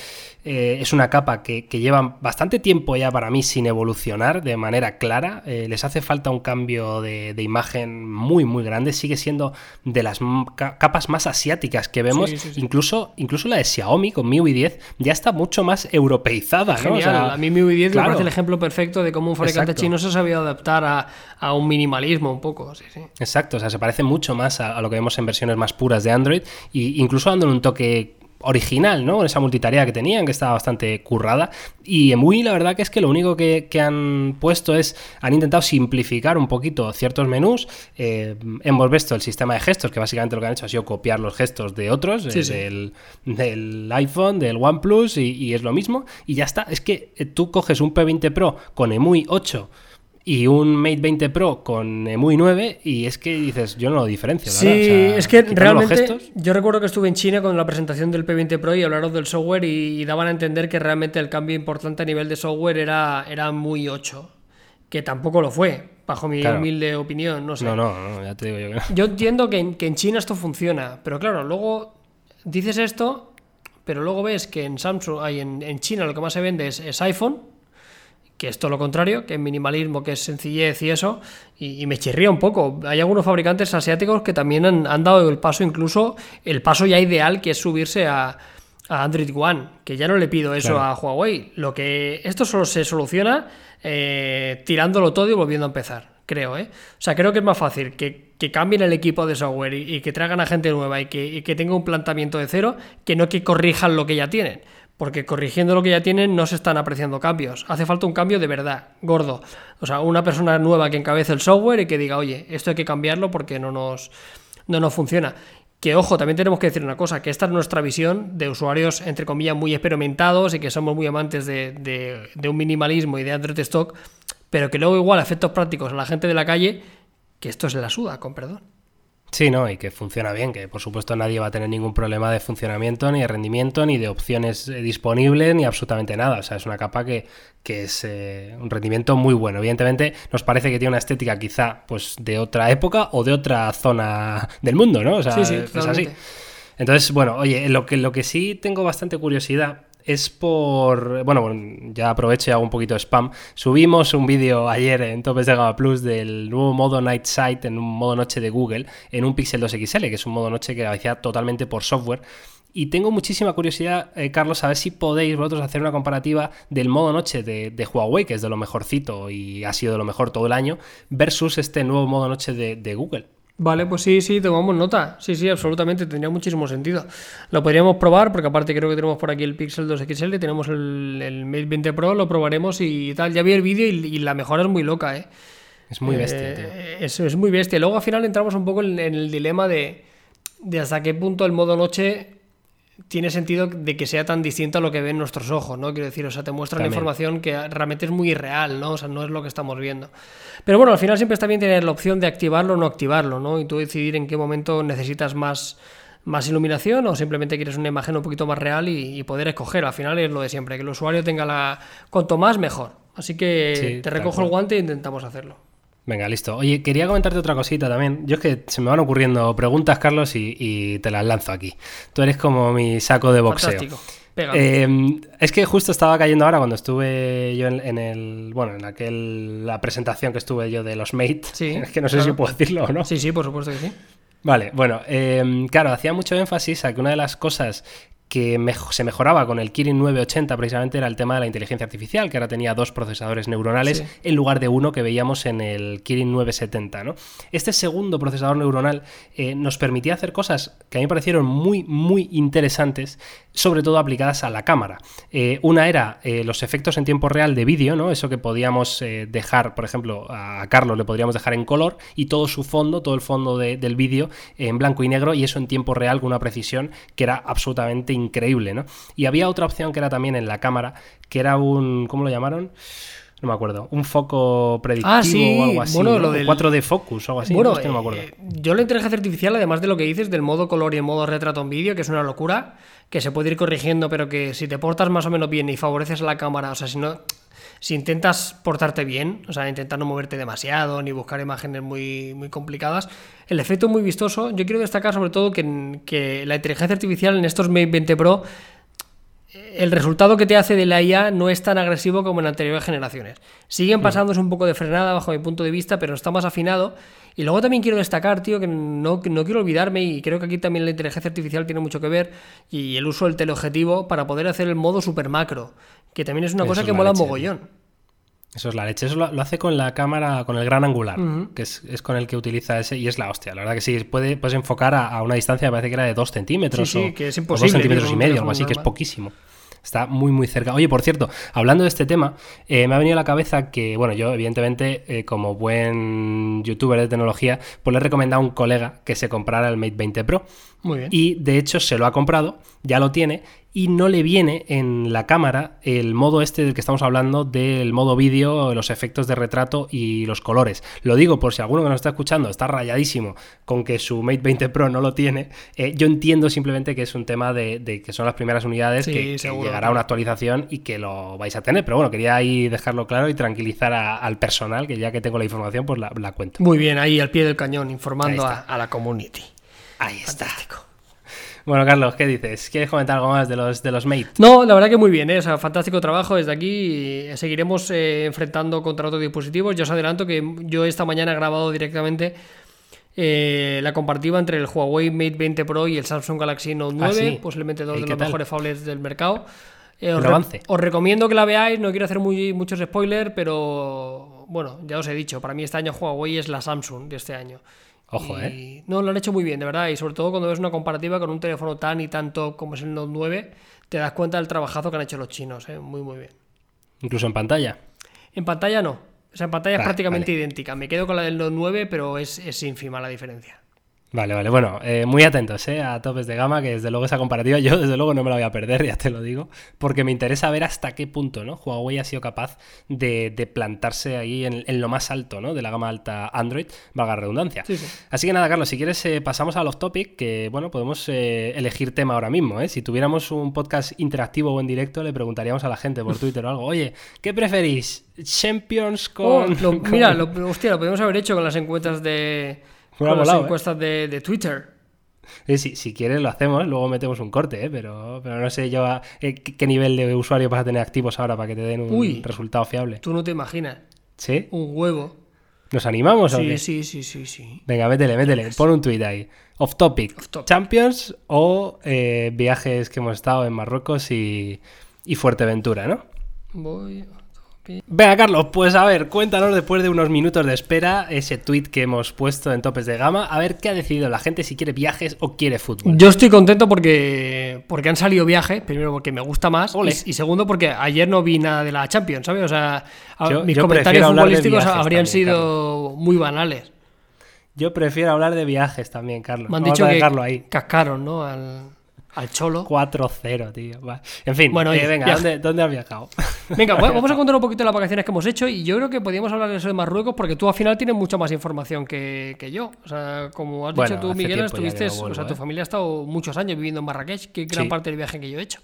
eh, es una capa que, que, lleva bastante tiempo ya para mí sin evolucionar de manera clara. Eh, les hace falta un cambio de, de, imagen muy, muy grande. Sigue siendo de las capas más asiáticas que vemos. Sí, sí, sí. Incluso, incluso la de Xiaomi con MIUI 10 ya está mucho más europeizada. ¿no? Genial. O sea, a mí MIUI 10 claro. me parece el ejemplo perfecto de cómo un fabricante Exacto. chino se ha sabido adaptar a, a, un minimalismo un poco. Exacto, o sea, se parece mucho más a, a, lo que vemos en versiones más puras de Android e incluso dándole un toque original, ¿no? Esa multitarea que tenían, que estaba bastante currada. Y muy la verdad que es que lo único que, que han puesto es, han intentado simplificar un poquito ciertos menús. Eh, hemos visto el sistema de gestos, que básicamente lo que han hecho ha sido copiar los gestos de otros, sí, eh, sí. Del, del, iPhone, del OnePlus, y, y, es lo mismo. Y ya está. Es que tú coges un P20 Pro con EMUI 8 y un Mate 20 Pro con EMUI 9 y es que dices, yo no lo diferencio. Sí, o sea, es que realmente yo recuerdo que estuve en China con la presentación del P20 Pro y hablaron del software y, y, daban a entender que realmente el cambio importante a nivel de software era, era muy 8, que tampoco lo fue, bajo mi claro. humilde opinión, no sé. No, no, no, ya te digo yo que no. Yo entiendo que en, que en China esto funciona, pero claro, luego dices esto, pero luego ves que en Samsung, hay en, en China lo que más se vende es, es iPhone que es todo lo contrario, que es minimalismo, que es sencillez y eso, y, y, me chirría un poco. Hay algunos fabricantes asiáticos que también han, han, dado el paso, incluso el paso ya ideal, que es subirse a, a Android One, que ya no le pido eso claro. a Huawei. Lo que esto solo se soluciona eh, tirándolo todo y volviendo a empezar, creo. ¿eh? O sea, creo que es más fácil que, que cambien el equipo de software y, y que traigan a gente nueva y que, y que tenga un planteamiento de cero, que no que corrijan lo que ya tienen porque corrigiendo lo que ya tienen no se están apreciando cambios. Hace falta un cambio de verdad, gordo. O sea, una persona nueva que encabece el software y que diga, oye, esto hay que cambiarlo porque no nos, no nos funciona. Que ojo, también tenemos que decir una cosa, que esta es nuestra visión de usuarios, entre comillas, muy experimentados y que somos muy amantes de, de, un minimalismo y de Android Stock, pero que luego igual efectos prácticos a la gente de la calle, que esto se la suda, con perdón. Sí, no, y que funciona bien, que por supuesto nadie va a tener ningún problema de funcionamiento, ni de rendimiento, ni de opciones eh, disponibles, ni absolutamente nada. O sea, es una capa que, que es eh, un rendimiento muy bueno. Evidentemente, nos parece que tiene una estética quizá pues de otra época o de otra zona [LAUGHS] del mundo, ¿no? O sea, sí, sí, es así. Entonces, bueno, oye, lo que, lo que sí tengo bastante curiosidad es por. Bueno, ya aprovecho y hago un poquito de spam. Subimos un vídeo ayer en Topes de Gama Plus del nuevo modo Night Sight en un modo noche de Google en un Pixel 2 XL, que es un modo noche que hacía totalmente por software. Y tengo muchísima curiosidad, eh, Carlos, a ver si podéis vosotros hacer una comparativa del modo noche de, de, Huawei, que es de lo mejorcito y ha sido de lo mejor todo el año, versus este nuevo modo noche de, de Google. Vale, pues sí, sí, tomamos nota. Sí, sí, absolutamente, tendría muchísimo sentido. Lo podríamos probar, porque aparte creo que tenemos por aquí el Pixel 2 XL, tenemos el, el Mate 20 Pro, lo probaremos y tal. Ya vi el vídeo y, y, la mejora es muy loca, ¿eh? Es muy bestia, eh, tío. Es, es, muy bestia. Luego al final entramos un poco en, en el dilema de, de hasta qué punto el modo noche tiene sentido de que sea tan distinto a lo que ven nuestros ojos, ¿no? Quiero decir, o sea, te muestra la información que realmente es muy irreal, ¿no? O sea, no es lo que estamos viendo. Pero bueno, al final siempre está bien tener la opción de activarlo o no activarlo, ¿no? Y tú decidir en qué momento necesitas más, más iluminación o simplemente quieres una imagen un poquito más real y, y poder escoger. Al final es lo de siempre, que el usuario tenga la... Cuanto más, mejor. Así que sí, te recojo el guante e intentamos hacerlo. Venga, listo. Oye, quería comentarte otra cosita también. Yo es que se me van ocurriendo preguntas, Carlos, y, y te las lanzo aquí. Tú eres como mi saco de boxeo. Eh, es que justo estaba cayendo ahora cuando estuve yo en, en, el. Bueno, en aquel. La presentación que estuve yo de los Mate. Sí. [LAUGHS] Es que no sé claro. si puedo decirlo o no. Sí, sí, por supuesto que sí. Vale, bueno, eh, claro, hacía mucho énfasis a que una de las cosas que me se mejoraba con el Kirin 980 precisamente era el tema de la inteligencia artificial, que ahora tenía dos procesadores neuronales sí. en lugar de uno que veíamos en el Kirin 970. ¿no? Este segundo procesador neuronal eh, nos permitía hacer cosas que a mí me parecieron muy, muy interesantes, sobre todo aplicadas a la cámara. Eh, una era eh, los efectos en tiempo real de vídeo, ¿no? eso que podíamos dejar, por ejemplo, a Carlos le podríamos dejar en color y todo su fondo, todo el fondo de, del vídeo en blanco y negro y eso en tiempo real con una precisión que era absolutamente increíble, ¿no? Y había otra opción que era también en la cámara, que era un, ¿cómo lo llamaron? No me acuerdo, un foco predictivo ah, sí. o algo así, bueno, ¿no? lo del... 4D Focus o algo así, bueno, no, es que no me acuerdo. Eh, yo la inteligencia artificial, además de lo que dices del modo color y el modo retrato en vídeo, que es una locura, que se puede ir corrigiendo, pero que si te portas más o menos bien y favoreces a la cámara, o sea, si no si intentas portarte bien, o sea, intentar no moverte demasiado ni buscar imágenes muy, muy complicadas, el efecto es muy vistoso. Yo quiero destacar sobre todo que, que la inteligencia artificial en estos Mate 20 Pro el resultado que te hace de la IA no es tan agresivo como en anteriores generaciones. Siguen pasándose un poco de frenada bajo mi punto de vista, pero está más afinado. Y luego también quiero destacar, tío, que no, no quiero olvidarme, y creo que aquí también la inteligencia artificial tiene mucho que ver, y el uso del teleobjetivo para poder hacer el modo super macro, que también es una Eso cosa que la mola leche, mogollón. Eso es la leche. Eso lo, lo hace con la cámara, con el gran angular, que es, es con el que utiliza ese, y es la hostia. La verdad que sí, puede, puedes enfocar a, a una distancia, me parece que era de 2 centímetros. Sí, sí, o, que es imposible, dos centímetros tío, y medio, algo así, que es poquísimo. Está muy, muy cerca. Oye, por cierto, hablando de este tema, eh, me ha venido a la cabeza que, bueno, yo, evidentemente, eh, como buen youtuber de tecnología, pues le he recomendado a un colega que se comprara el Mate 20 Pro. Muy bien. Y de hecho se lo ha comprado, ya lo tiene, y no le viene en la cámara el modo este del que estamos hablando, del modo vídeo, los efectos de retrato y los colores. Lo digo por si alguno que nos está escuchando está rayadísimo con que su Mate 20 Pro no lo tiene. eh, yo entiendo simplemente que es un tema de, de que son las primeras unidades, Sí, que, que llegará una actualización y que lo vais a tener. Pero bueno, quería ahí dejarlo claro y tranquilizar a- al personal, que ya que tengo la información, pues la, la cuento. Muy bien, ahí al pie del cañón, informando a la community. Ahí está. Bueno, Carlos, ¿qué dices? ¿Quieres comentar algo más de los, de los Mate? No, la verdad que muy bien, ¿eh? o sea, fantástico trabajo desde aquí. seguiremos eh, enfrentando contra otros dispositivos. Ya os adelanto que yo esta mañana he grabado directamente eh, la comparativa entre el Huawei Mate 20 Pro y el Samsung Galaxy Note 9, Ah, sí. posiblemente dos ¿Y de los tal? mejores phablets del mercado. Eh, os, re- os recomiendo que la veáis, no quiero hacer muy, muchos spoilers, pero bueno, ya os he dicho, para mí este año Huawei es la Samsung de este año. Ojo, Y- ¿eh? No, lo han hecho muy bien, de verdad. Y sobre todo cuando ves una comparativa con un teléfono tan y tan top como es el Note 9, te das cuenta del trabajazo que han hecho los chinos, ¿eh? Muy, muy bien. Incluso en pantalla. En pantalla no. O sea, en pantalla es prácticamente vale. idéntica. Me quedo con la del Note 9, pero es, es ínfima la diferencia. Vale, vale. Bueno, eh, muy atentos eh, a topes de gama, que desde luego esa comparativa [LAUGHS] yo desde luego no me la voy a perder, ya te lo digo, porque me interesa ver hasta qué punto ¿no? Huawei ha sido capaz de, de plantarse ahí en, en lo más alto ¿no? de la gama alta Android, valga la redundancia. Sí, sí. Así que nada, Carlos, si quieres eh, pasamos a los topic, que bueno, podemos eh, elegir tema ahora mismo. ¿eh? Si tuviéramos un podcast interactivo o en directo, le preguntaríamos a la gente por Twitter o algo, oye, ¿qué preferís? ¿Champions Oh, con...? lo- [LAUGHS] con- mira, lo, hostia, lo podemos haber hecho con las encuestas de. Con las ¿eh? encuestas de, de Twitter. Eh, si, si quieres lo hacemos, luego metemos un corte, ¿eh? pero, pero no sé yo a- eh, qué, nivel de usuario vas a tener activos ahora para que te den un Uy. resultado fiable. Tú no te imaginas. ¿Sí? Un huevo. ¿Nos animamos o Sí, qué? sí, sí, sí, sí. Venga, métele, métele. Pon un tweet ahí. Off topic. Off topic. Champions o eh, viajes que hemos estado en Marruecos y, y Fuerteventura, ¿no? Voy. Venga, Carlos, pues a ver, cuéntanos después de unos minutos de espera ese tweet que hemos puesto en topes de gama, a ver qué ha decidido la gente si quiere viajes o quiere fútbol. Yo estoy contento porque, porque han salido viajes, primero porque me gusta más Ole. y, y segundo porque ayer no vi nada de la Champions, ¿sabes? O sea, Yo- mis yo comentarios futbolísticos habrían también, sido muy banales. Yo prefiero hablar de viajes también, Carlos. Me han Vamos dicho a que ahí. cascaron, ¿no? Al, al cholo. 4-0, tío. En fin, Bueno, eh, venga. ¿dónde, dónde has viajado? [LAUGHS] Venga, vamos a contar un poquito de las vacaciones que hemos hecho y yo creo que podríamos hablar de eso de Marruecos porque tú al final tienes mucha más información que, que yo. O sea, como has Bueno, dicho tú, Miguel, estuviste, o sea, tu ¿eh? familia ha estado muchos años viviendo en Marrakech, que gran Sí. parte del viaje que yo he hecho.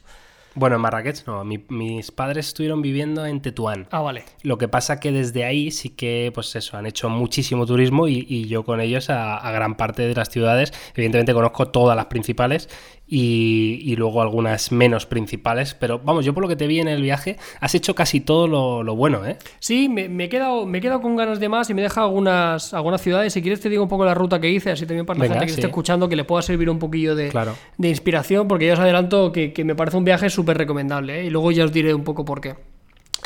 Bueno, en Marrakech no. Mi- mis padres estuvieron viviendo en Tetuán. Ah, vale. Lo que pasa que desde ahí sí que, pues eso, han hecho muchísimo turismo y, y yo con ellos a, a gran parte de las ciudades. Evidentemente conozco todas las principales y, y luego algunas menos principales. Pero vamos, yo por lo que te vi en el viaje, has hecho casi todo lo, lo bueno, ¿eh? Sí, me, me he quedado, me he quedado con ganas de más y me deja algunas, algunas ciudades. Si quieres te digo un poco la ruta que hice, así también para la gente que sí. esté escuchando que le pueda servir un poquillo de, Claro. de inspiración, porque ya os adelanto que, que me parece un viaje súper recomendable ¿eh? y luego ya os diré un poco por qué.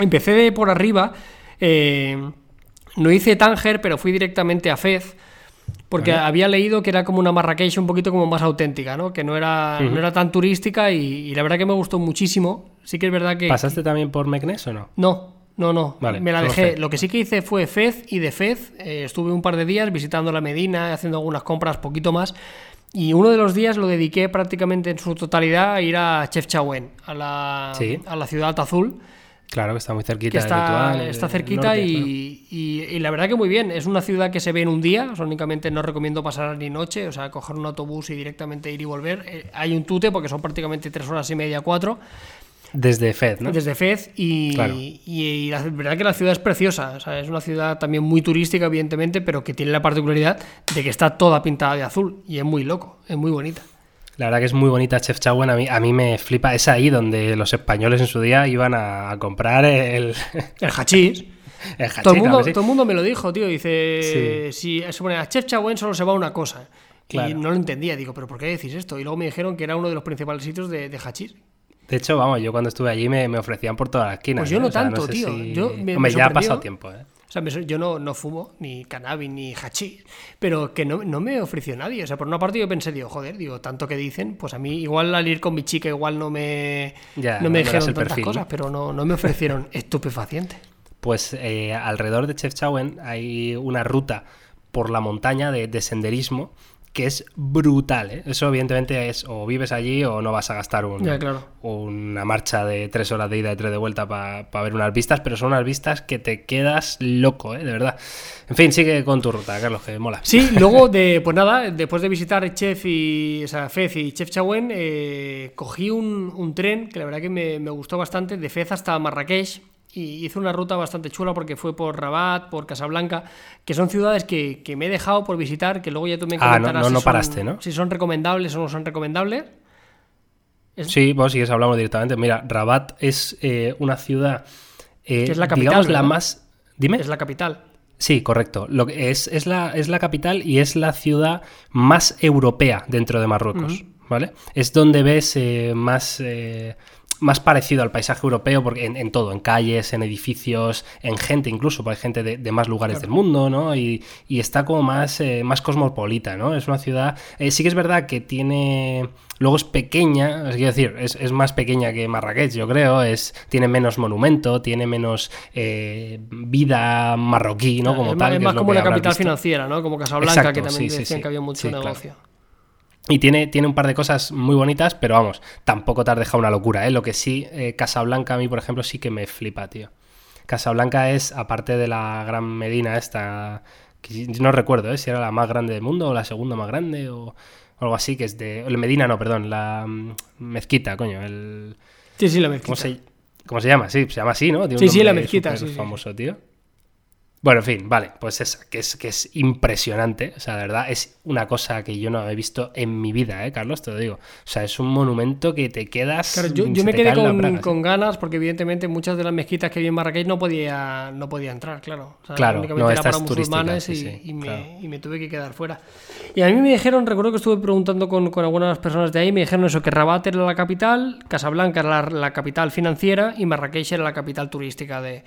Empecé de por arriba, eh, no hice Tánger, pero fui directamente a Fez. Porque Vale. había leído que era como una Marrakech un poquito como más auténtica, ¿no? Que no era, no era tan turística y, y la verdad que me gustó muchísimo. Sí que es verdad que... ¿Pasaste también por Meknes o no? No, no, no. Vale, me la dejé. Lo que sí que hice fue Fez y de Fez eh, estuve un par de días visitando la Medina, haciendo algunas compras, poquito más. Y uno de los días lo dediqué prácticamente en su totalidad a ir a Chefchaouen, a la, Sí. a la ciudad azul, Claro, que está muy cerquita que de está, Tetuán cerquita norte, y, claro. y- y la verdad que muy bien. Es una ciudad que se ve en un día, únicamente no recomiendo pasar ni noche, o sea, coger un autobús y directamente ir y volver. Eh, hay un tute porque son prácticamente tres horas y media, cuatro. Desde Fed, ¿no? desde Fez y, Claro. y- y la verdad que la ciudad es preciosa, o sea, es una ciudad también muy turística evidentemente, pero que tiene la particularidad de que está toda pintada de azul y es muy loco, es muy bonita. La verdad que es muy bonita Chefchaouen. A mí, a mí me flipa. Es ahí donde los españoles en su día iban a, comprar el, [LAUGHS] El hachís. el hachís, Todo el, mundo, sí. todo el mundo me lo dijo, tío. Dice, si pone a Chef Chawen solo se va una cosa. Claro. Y no lo entendía. Digo, ¿pero por qué decís esto? Y luego me dijeron que era uno de los principales sitios de, de hachís. De hecho, vamos, yo cuando estuve allí me, me ofrecían por todas las esquinas. Pues yo ¿eh? no O sea, tanto, sé tío. si- Yo me- Hombre, me ya ha pasado tiempo, ¿eh? O sea, yo no, no fumo ni cannabis ni hachís, pero que no, no me ofreció nadie. O sea, por una parte yo pensé, digo, joder, digo, tanto que dicen, pues a mí igual al ir con mi chica igual no me, Ya, no me dijeron tantas perfil, cosas, pero no, no me ofrecieron [LAUGHS] estupefacientes. Pues eh, alrededor de Chefchaouen hay una ruta por la montaña de, de senderismo que es brutal. ¿eh? Eso evidentemente es o vives allí o no vas a gastar un- claro. una marcha de tres horas de ida y tres de vuelta para ver unas vistas, pero son unas vistas que te quedas loco, ¿eh? de verdad. En fin, sigue con tu ruta, Carlos, que mola. Sí, [LAUGHS] luego de, pues nada, después de visitar Chef y, o sea, Fez y Chef Chawen, eh, cogí un, un tren que la verdad que me, me gustó bastante, de Fez hasta Marrakech, y hice una ruta bastante chula porque fue por Rabat, por Casablanca, que son ciudades que, que me he dejado por visitar, que luego ya tú me Ah, no- comentarás no- si, no son, paraste, ¿no? si son recomendables o no son recomendables. Sí, vos si quieres hablamos directamente. Mira, Rabat es eh, una ciudad, eh, Que es la capital, digamos, la más... Dime. Es la capital. Sí, correcto. Lo que es, es, la, es la capital y es la ciudad más europea dentro de Marruecos, ¿vale? Es donde ves eh, más, más parecido al paisaje europeo porque en, en todo, en calles, en edificios, en gente incluso, porque hay gente de, de más lugares del mundo, ¿no? Y, y está como más, eh, más cosmopolita, ¿no? Es una ciudad... eh, sí que es verdad que tiene... Luego es pequeña, es quiero decir, es, es más pequeña que Marrakech, yo creo. Es, tiene menos monumento, tiene menos eh, vida marroquí, ¿no? Como es tal. más, es que lo como habrás capital visto. financiera, ¿no? Como Casablanca, Exacto, que también sí, decían sí. que había mucho Sí, claro. Y tiene, tiene un par de cosas muy bonitas, pero vamos, tampoco te has dejado una locura, ¿eh? Lo que sí, eh, Casablanca a mí, por ejemplo, sí que me flipa, tío. Casablanca es, aparte de la gran Medina esta, que no recuerdo, ¿eh? Si era la más grande del mundo o la segunda más grande o algo así, que es de... el Medina no, perdón, la mm, mezquita, coño, el... Sí, sí, la ¿Cómo mezquita. se, ¿Cómo se llama? Sí, se llama así, ¿no? Tiene un Sí, sí, la mezquita, sí. famoso, tío. Bueno, en fin, vale, pues esa, que es, que es impresionante. O sea, de verdad, es una cosa que yo no he visto en mi vida, ¿eh, Carlos? Te lo digo. O sea, es un monumento que te quedas. Claro, yo, yo me quedé con, bragas, con ¿eh? ganas porque evidentemente muchas de las mezquitas que vi en Marrakech no podía, no podía entrar, claro. O sea, Claro, no, era para musulmanes sí, y, sí, y me, claro. y me tuve que quedar fuera. Y a mí me dijeron, recuerdo que estuve preguntando con, con algunas personas de ahí, me dijeron eso, que Rabat era la capital, Casablanca era la, la capital financiera y Marrakech era la capital turística de,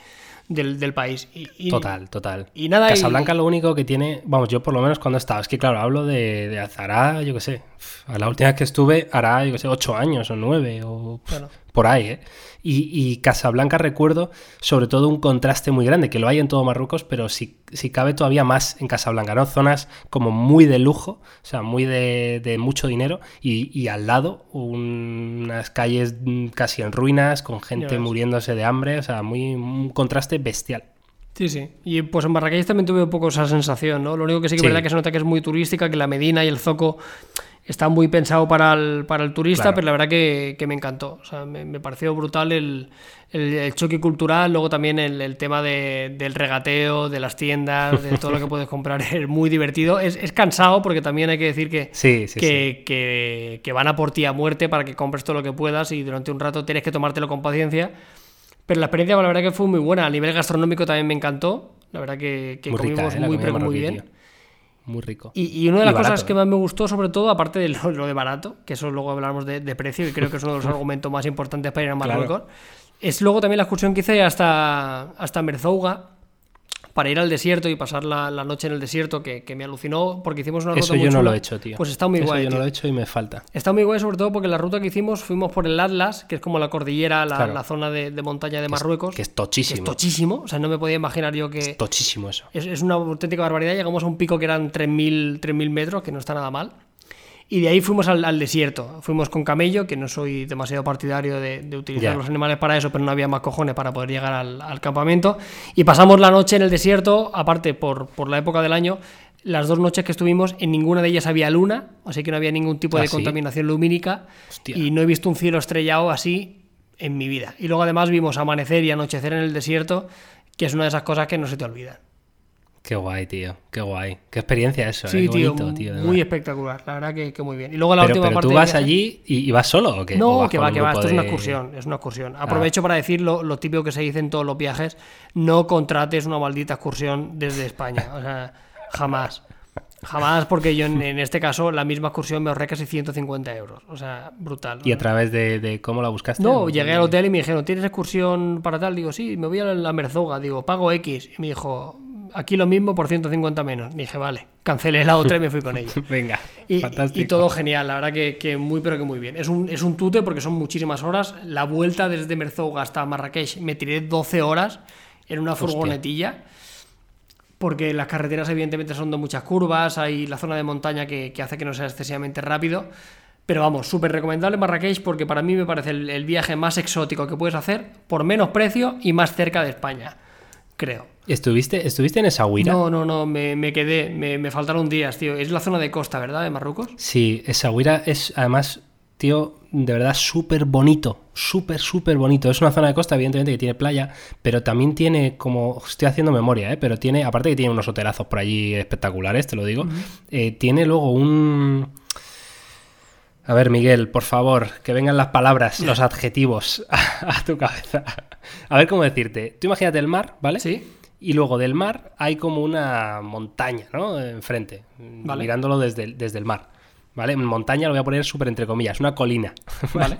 del, del país. Y, y- Total, total. Y nada, y- Casablanca lo único que tiene, vamos, yo por lo menos cuando estaba, es que claro, hablo de, de hará, yo qué sé, a la última vez que estuve hará, yo qué sé, ocho años o nueve o por ahí, ¿eh? Y, y Casablanca recuerdo sobre todo un contraste muy grande, que lo hay en todo Marruecos, pero si, si cabe todavía más en Casablanca, ¿no? Zonas como muy de lujo, o sea, muy de, de mucho dinero, y, y al lado un- unas calles casi en ruinas, con gente muriéndose de hambre, o sea, muy, un contraste bestial. Sí, sí. Y pues en Marrakech también tuve un poco esa sensación, ¿no? Lo único que sí que es Sí. verdad que se nota que es muy turística, que la Medina y el Zoco está muy pensado para el, para el turista, Claro. pero la verdad que, que me encantó. O sea, me, me pareció brutal el, el- el choque cultural, luego también el, el tema de- del regateo, de las tiendas, de todo lo que [LAUGHS] puedes comprar, es muy divertido. Es, es cansado porque también hay que decir que, Sí, sí, que, que- que van a por ti a muerte para que compres todo lo que puedas y durante un rato tienes que tomártelo con paciencia. Pero la experiencia, la verdad, que fue muy buena. A nivel gastronómico también me encantó. La verdad que, que muy rica, comimos ¿eh? La muy, pero muy bien. Muy rico. Y, y una de las cosas que ¿eh? más me gustó, sobre todo, aparte de lo, lo de barato, que eso luego hablamos de, de precio, y creo que es uno de los [LAUGHS] argumentos más importantes para ir a Claro. Marruecos, es luego también la excursión que hice hasta, hasta Merzouga, para ir al desierto y pasar la, la noche en el desierto, que, que me alucinó, porque hicimos una ruta Eso muy yo no lo he hecho, tío. Pues está muy Eso guay. yo no lo he hecho y me falta. Está muy guay, sobre todo porque la ruta que hicimos fuimos por el Atlas, que es como la cordillera, la, Claro. la zona de, de montaña de Marruecos. Que es que tochísimo. es tochísimo. O sea, no me podía imaginar yo que. Tochísimo eso. Es, es una auténtica barbaridad. Llegamos a un pico que eran 3.000 3.000 metros, que no está nada mal. Y de ahí fuimos al, al desierto. Fuimos con camello, que no soy demasiado partidario de, de utilizar los animales para eso, pero no había más cojones para poder llegar al, al campamento. Y pasamos la noche en el desierto, aparte por, por la época del año. Las dos noches que estuvimos, en ninguna de ellas había luna, así que no había ningún tipo ¿Ah, de sí? contaminación lumínica. Hostia. Y no he visto un cielo estrellado así en mi vida. Y luego además vimos amanecer y anochecer en el desierto, que es una de esas cosas que no se te olvidan. Qué guay, tío. Qué guay. Qué experiencia eso, ¿eh? Sí, Qué tío, bonito, tío, muy espectacular. La verdad que, que muy bien. Y luego la pero, última pero parte tú vas allí y, y vas solo o qué? ¿O No, vas que va, que va. Esto es una excursión. Es una Ah. excursión. Aprovecho para decir lo, lo típico que se dice en todos los viajes: no contrates una maldita excursión desde España. O sea, jamás. Jamás, porque yo en, en este caso la misma excursión me ahorré casi 150 euros. O sea, brutal. ¿Y a través de, de cómo la buscaste? No, ¿O llegué al hotel y me dijeron, ¿tienes excursión para tal? Digo, sí, me voy a la Merzoga. Digo, pago X. Y me dijo, aquí lo mismo por 150 menos. Dije, vale. Cancelé la otra y me fui con ella. [LAUGHS] Venga, Y, fantástico. y todo genial, la verdad que, que muy pero que muy bien. Es un, es un tute porque son muchísimas horas. La vuelta desde Merzouga hasta Marrakech me tiré 12 horas en una furgonetilla. Porque las carreteras evidentemente son de muchas curvas, hay la zona de montaña que, que hace que no sea excesivamente rápido. Pero vamos, súper recomendable Marrakech porque para mí me parece el, el viaje más exótico que puedes hacer por menos precio y más cerca de España, creo. ¿Estuviste, ¿Estuviste en esa huira? No, no, no, me, me quedé, me, me faltaron días, tío. Es la zona de costa, ¿verdad? De Marruecos. Sí, esa huira es además, tío, de verdad súper bonito. Súper, súper bonito. Es una zona de costa, evidentemente, que tiene playa, pero también tiene, como estoy haciendo memoria, ¿eh? pero tiene, aparte que tiene unos hotelazos por allí espectaculares, te lo digo, eh, tiene luego un... A ver, Miguel, por favor, que vengan las palabras, los adjetivos [LAUGHS] a, a tu cabeza. A ver cómo decirte. Tú imagínate el mar, ¿vale? Sí. Y luego del mar hay como una montaña, ¿no? Enfrente, Vale. mirándolo desde el, desde el mar. ¿Vale? Montaña lo voy a poner súper entre comillas, una colina. [LAUGHS] ¿Vale?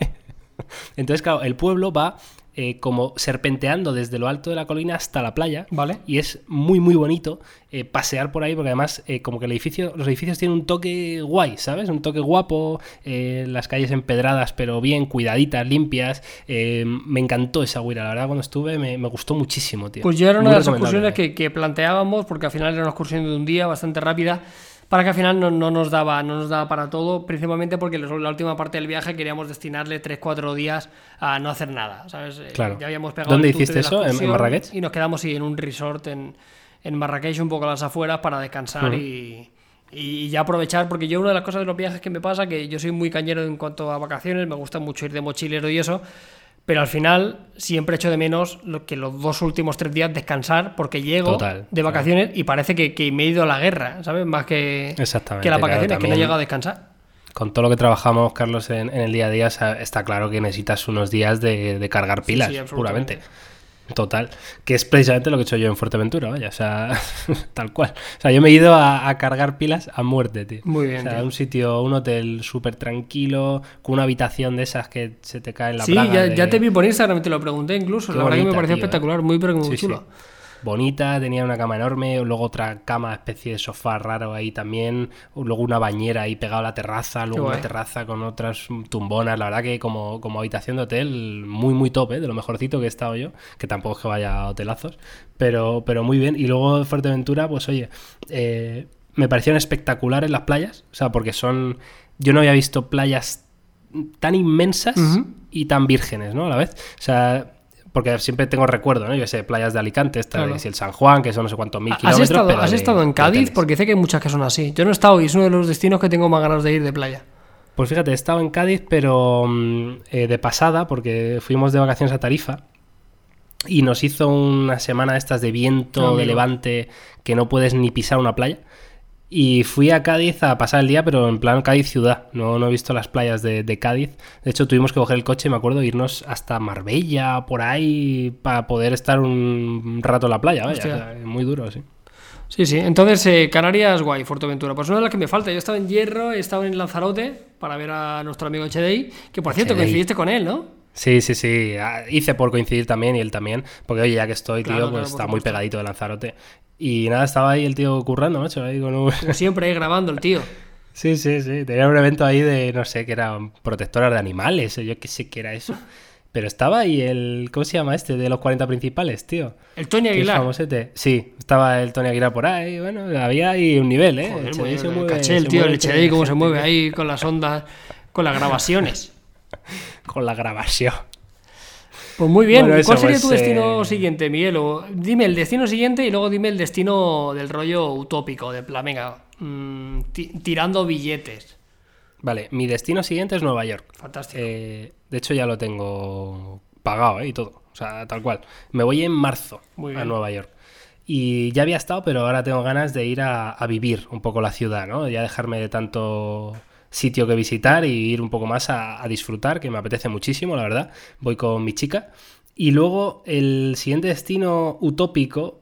Entonces, claro, el pueblo va eh, como serpenteando desde lo alto de la colina hasta la playa. Vale. Y es muy, muy bonito eh, pasear por ahí, porque además, eh, como que el edificio, los edificios tienen un toque guay, ¿sabes? Un toque guapo, las calles empedradas, pero bien, cuidaditas, limpias. Me encantó esa huira, la verdad, cuando estuve me, me gustó muchísimo, tío. Pues yo era una Muy de las excursiones que, que planteábamos, porque al final era una excursión de un día bastante rápida, para que al final no, no nos daba no nos daba para todo, principalmente porque la última parte del viaje queríamos destinarle 3-4 días a no hacer nada, ¿sabes? Eh, Claro. Ya habíamos pegado ¿Dónde el hiciste eso? ¿En- Marrakech? Y nos quedamos sí, en un resort en, en Marrakech, un poco a las afueras, para descansar y, y ya aprovechar, porque yo una de las cosas de los viajes que me pasa, que yo soy muy cañero en cuanto a vacaciones, me gusta mucho ir de mochilero y eso, pero al final siempre echo de menos lo que los dos últimos tres días descansar, porque llego Total, de vacaciones y parece que, que me he ido a la guerra, ¿sabes? Más que, que las claro, vacaciones, que no he llegado a descansar. Con todo lo que trabajamos, Carlos, en, en el día a día, está claro que necesitas unos días de, de cargar pilas, sí, absolutamente. puramente. Total. Que es precisamente lo que he hecho yo en Fuerteventura, vaya. O sea, [LAUGHS] tal cual. O sea, yo me he ido a, a cargar pilas a muerte, tío. Muy bien, O sea, tío. un sitio, un hotel súper tranquilo, con una habitación de esas que se te cae en la Sí, plaga ya, de- ya te vi por Instagram, te lo pregunté incluso. Qué la verdad que me pareció tío, eh. espectacular, muy pero que muy Sí, sí. Bonita, tenía una cama enorme, luego otra cama, especie de sofá raro ahí también, luego una bañera ahí pegada a la terraza, luego una terraza con otras tumbonas, la verdad que como, como habitación de hotel muy muy top, ¿eh? de lo mejorcito que he estado yo, que tampoco es que vaya a hotelazos, pero, pero muy bien. Y luego Fuerteventura, pues oye, eh, me parecieron espectaculares las playas, o sea, porque son, yo no había visto playas tan inmensas y tan vírgenes, ¿no? A la vez. O sea, porque siempre tengo recuerdo, ¿no? Yo sé, playas de Alicante, esta Claro. el San Juan, que son no sé cuántos mil ¿Has kilómetros. estado, pero has de- estado en Cádiz? Porque sé que hay muchas que son así. Yo no he estado y es uno de los destinos que tengo más ganas de ir de playa. Pues fíjate, he estado en Cádiz, pero mm, eh, de pasada, porque fuimos de vacaciones a Tarifa. Y nos hizo una semana estas de viento, Ah, de levante, que no puedes ni pisar una playa. Y fui a Cádiz a pasar el día, pero en plan Cádiz ciudad. No, no he visto las playas de, de Cádiz. De hecho, tuvimos que coger el coche, me acuerdo, e irnos hasta Marbella, por ahí, para poder estar un rato en la playa. Vaya, Hostia. O sea, muy duro, sí. Sí, sí. Entonces, eh, Canarias, guay, Fuerteventura. Pues una de las que me falta. Yo estaba en Hierro, he estado en Lanzarote para ver a nuestro amigo HDI, que por cierto HDI. coincidiste con él, ¿no? Sí, sí, sí. Ah, Hice por coincidir también y él también. Porque, oye, ya que estoy, tío, Claro, pues claro, por está muy pegadito de Lanzarote. Y nada, estaba ahí el tío currando, macho, ahí con un... Como siempre, ahí grabando el tío. [LAUGHS] Sí, sí, sí. Tenía un evento ahí de, no sé, que eran protectoras de animales, yo qué sé qué era eso. Pero estaba ahí el... ¿Cómo se llama este? De los 40 principales, tío. El Tony Aguilar. famosete. Sí, estaba el Tony Aguilar por ahí. Bueno, había ahí un nivel, ¿eh? Joder, El se mueve- caché el tío, mueve el HDI, [LAUGHS] cómo se mueve tío. ahí con las ondas, con las grabaciones. [LAUGHS] Con la grabación. Pues muy bien. Bueno, ¿Cuál sería pues, tu destino eh, siguiente, Miguel? O dime el destino siguiente y luego dime el destino del rollo utópico, de plan, venga, mm, ti- tirando billetes. Vale, mi destino siguiente es Nueva York. Fantástico. Eh, de hecho, ya lo tengo pagado ¿eh? y todo. O sea, tal cual. Me voy en marzo Muy a bien. Nueva York. Y ya había estado, pero ahora tengo ganas de ir a, a vivir un poco la ciudad, ¿no? Ya dejarme de tanto sitio que visitar y ir un poco más a, a disfrutar, que me apetece muchísimo, la verdad. Voy con mi chica. Y luego el siguiente destino utópico.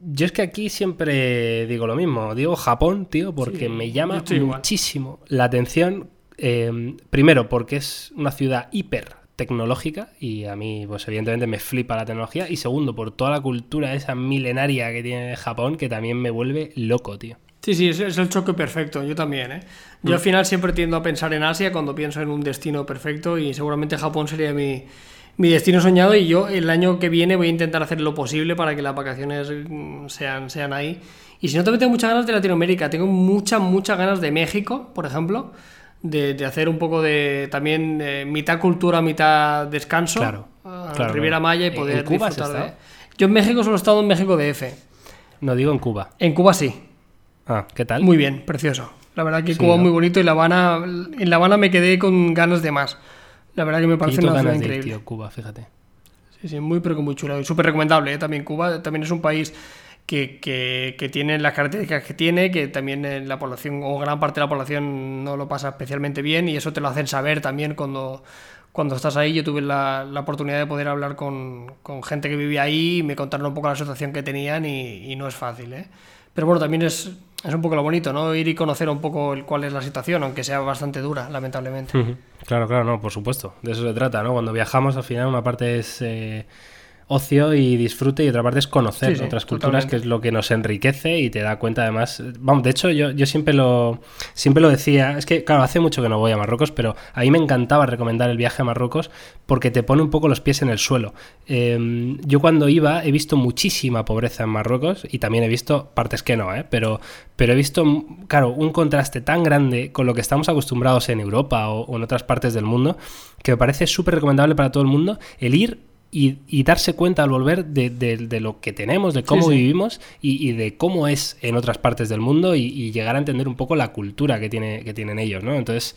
yo es que aquí siempre digo lo mismo. Digo Japón, tío, porque Sí, me llama igual. muchísimo la atención. eh, primero, porque es una ciudad hiper tecnológica y a mí, pues evidentemente me flipa la tecnología. Y segundo, por toda la cultura esa milenaria que tiene Japón, que también me vuelve loco, tío. Sí, sí, es, es el choque perfecto, yo también, ¿eh? Yo Mm. al final siempre tiendo a pensar en Asia cuando pienso en un destino perfecto y seguramente Japón sería mi, mi destino soñado y yo el año que viene voy a intentar hacer lo posible para que las vacaciones mm, sean, sean ahí. Y si no, también tengo muchas ganas de Latinoamérica, tengo muchas, muchas ganas de México, por ejemplo, de, de hacer un poco de también eh, mitad cultura, mitad descanso. Claro, a claro, Riviera. Maya y ¿En poder Cuba has disfrutar de... Yo en México solo he estado en México DF. No digo en Cuba. En Cuba sí. Ah, ¿qué tal? Muy bien, precioso. La verdad que Sí, Cuba ¿no? muy bonito y La Habana, en La Habana me quedé con ganas de más. La verdad que me parece una ciudad increíble. tío, Cuba, fíjate. Sí, sí, muy pero que muy chulo. Y súper recomendable, ¿eh? también Cuba. También es un país que, que, que tiene las características que tiene, que también eh, la población, o gran parte de la población, no lo pasa especialmente bien y eso te lo hacen saber también cuando, cuando estás ahí. Yo tuve la, la oportunidad de poder hablar con, con gente que vivía ahí y me contaron un poco la situación que tenían y, y no es fácil, ¿eh? Pero bueno, también es, es un poco lo bonito, ¿no? Ir y conocer un poco el, cuál es la situación, aunque sea bastante dura, lamentablemente. Claro, claro, no, por supuesto. De eso se trata, ¿no? Cuando viajamos, al final, una parte es eh, ocio y disfrute y otra parte es conocer Sí, sí, otras culturas, totalmente. que es lo que nos enriquece y te da cuenta, además. Vamos, de hecho, yo, yo siempre lo siempre lo decía. Es que, claro, hace mucho que no voy a Marruecos, pero a mí me encantaba recomendar el viaje a Marruecos porque te pone un poco los pies en el suelo. Eh, yo cuando iba he visto muchísima pobreza en Marruecos y también he visto partes que no, ¿eh? pero, pero he visto, claro, un contraste tan grande con lo que estamos acostumbrados en Europa o, o en otras partes del mundo que me parece súper recomendable para todo el mundo el ir y, y darse cuenta al volver de, de- de lo que tenemos, de cómo sí. vivimos y, y de cómo es en otras partes del mundo y, y llegar a entender un poco la cultura que, tiene, que tienen ellos, ¿no? Entonces,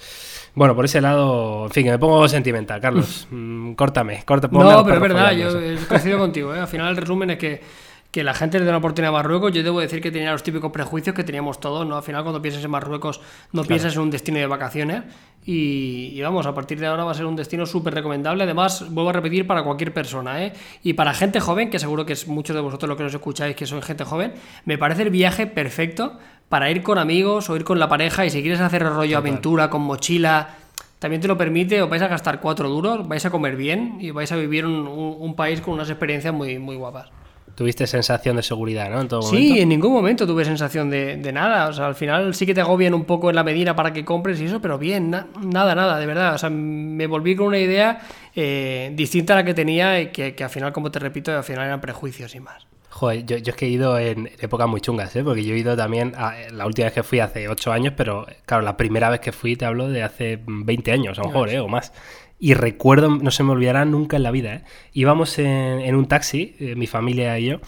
bueno, por ese lado, en fin, que me pongo sentimental, Carlos. [LAUGHS] Mm, córtame, corta, No, pero es verdad, yo he coincido contigo. ¿eh? Al final el resumen es que, que la gente le da una oportunidad a Marruecos. Yo debo decir que tenía los típicos prejuicios que teníamos todos. ¿no? Al final cuando piensas en Marruecos no piensas en un destino de vacaciones. Y, y vamos, a partir de ahora va a ser un destino súper recomendable. Además, vuelvo a repetir, para cualquier persona. ¿eh? Y para gente joven, que seguro que es muchos de vosotros los que nos escucháis que son gente joven, me parece el viaje perfecto para ir con amigos o ir con la pareja. Y si quieres hacer rollo aventura con mochila, también te lo permite, os vais a gastar cuatro duros, vais a comer bien y vais a vivir un, un- un país con unas experiencias muy, muy guapas. Tuviste sensación de seguridad, ¿no? En todo Sí, momento. en ningún momento tuve sensación de, de nada. O sea, al final sí que te agobian un poco en la medida para que compres y eso, pero bien, na- nada, nada, de verdad. O sea, me volví con una idea eh, distinta a la que tenía y que, que al final, como te repito, al final eran prejuicios y más. Joder, yo, yo es que he ido en épocas muy chungas, ¿eh? Porque yo he ido también, a- la última vez que fui hace 8 años, pero claro, la primera vez que fui te hablo de hace 20 años, a lo mejor, ¿eh? O más. Y recuerdo, no se me olvidará nunca en la vida, ¿eh? Íbamos en, en un taxi, eh, mi familia y yo,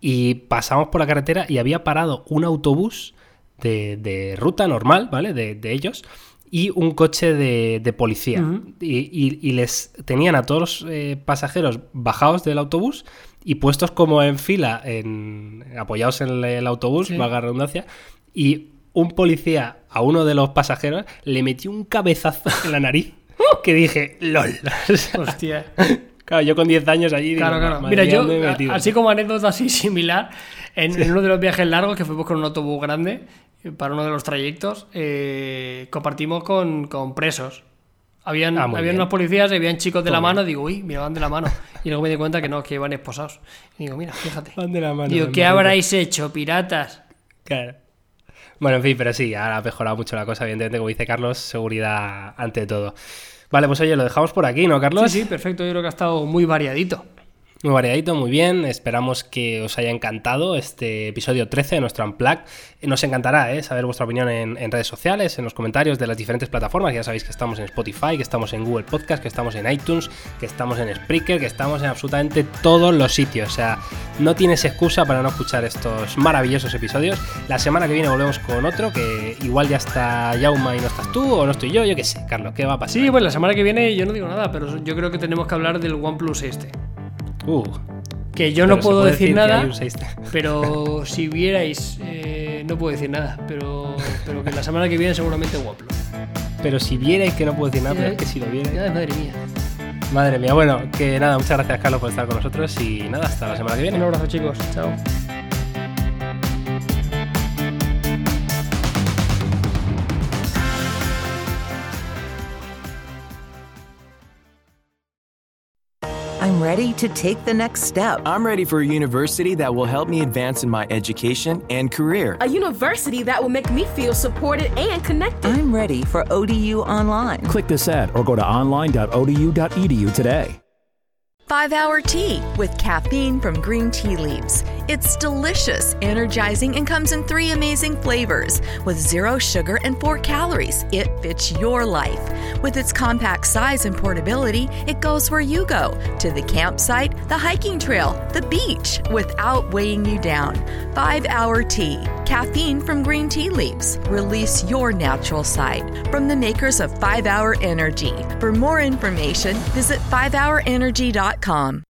y pasamos por la carretera y había parado un autobús de, de ruta normal, ¿vale? De, de ellos. Y un coche de, de policía. y, y- y les tenían a todos los eh, pasajeros bajados del autobús y puestos como en fila, en, apoyados en el, el autobús, Sí. valga la redundancia. Y un policía a uno de los pasajeros le metió un cabezazo en la nariz que dije, LOL. [LAUGHS] Hostia. claro, yo con 10 años allí. digo, Claro, claro. "Madre Mira, yo, ¿dónde me he metido?". así como anécdota así [LAUGHS] similar, en, en uno de los viajes largos que fuimos con un autobús grande, eh, para uno de los trayectos, eh, compartimos con, con presos. Habían, Ah, habían unos policías, y habían chicos de la mano, digo, uy, mira, van de la mano. Y luego me di cuenta que no, que iban esposados. Y digo, mira, fíjate. Van de la mano, Digo, ¿qué imagino. habráis hecho, piratas? Claro. Bueno, en fin, pero sí, ahora ha mejorado mucho la cosa, evidentemente, como dice Carlos, seguridad ante todo. Vale, pues oye, lo dejamos por aquí, ¿no, Carlos? Sí, sí, perfecto. Yo creo que ha estado muy variadito. Muy variadito, muy bien. Esperamos que os haya encantado este episodio 13 de nuestro Unplug. Eh, Nos encantará ¿eh? saber vuestra opinión en, redes sociales, en los comentarios de las diferentes plataformas. Ya sabéis que estamos en Spotify, que estamos en Google Podcast, que estamos en iTunes, que estamos en Spreaker, que estamos en absolutamente todos los sitios. O sea, no tienes excusa para no escuchar estos maravillosos episodios. La semana que viene volvemos con otro, que igual ya está Yauma y no estás tú, o no estoy yo, yo qué sé, Carlos, ¿qué va a pasar? Sí, pues la semana que viene yo no digo nada, pero yo creo que tenemos que hablar del OnePlus este. Uh, Que yo no puedo decir nada, hay un 6. [LAUGHS] pero si vierais, eh, no puedo decir nada, pero, pero que la semana que viene seguramente guaplo. Pero si vierais que no puedo decir nada, pero es que si lo vierais. Ay, madre mía. Madre mía, bueno, que nada, muchas gracias Carlos por estar con nosotros y nada, hasta la semana que viene. Un abrazo chicos, chao. I'm ready to take the next step. I'm ready for a university that will help me advance in my education and career. A university that will make me feel supported and connected. I'm ready for ODU Online. Click this ad or go to online.odu.edu today. 5 Hour Tea with caffeine from green tea leaves. It's delicious, energizing, and comes in three amazing flavors with zero sugar and four calories. It fits your life. With its compact size and portability, it goes where you go to the campsite, the hiking trail, the beach without weighing you down. 5 Hour Tea, caffeine from green tea leaves. Release your natural side from the makers of 5 Hour Energy. For more information, visit 5hourenergy.com com.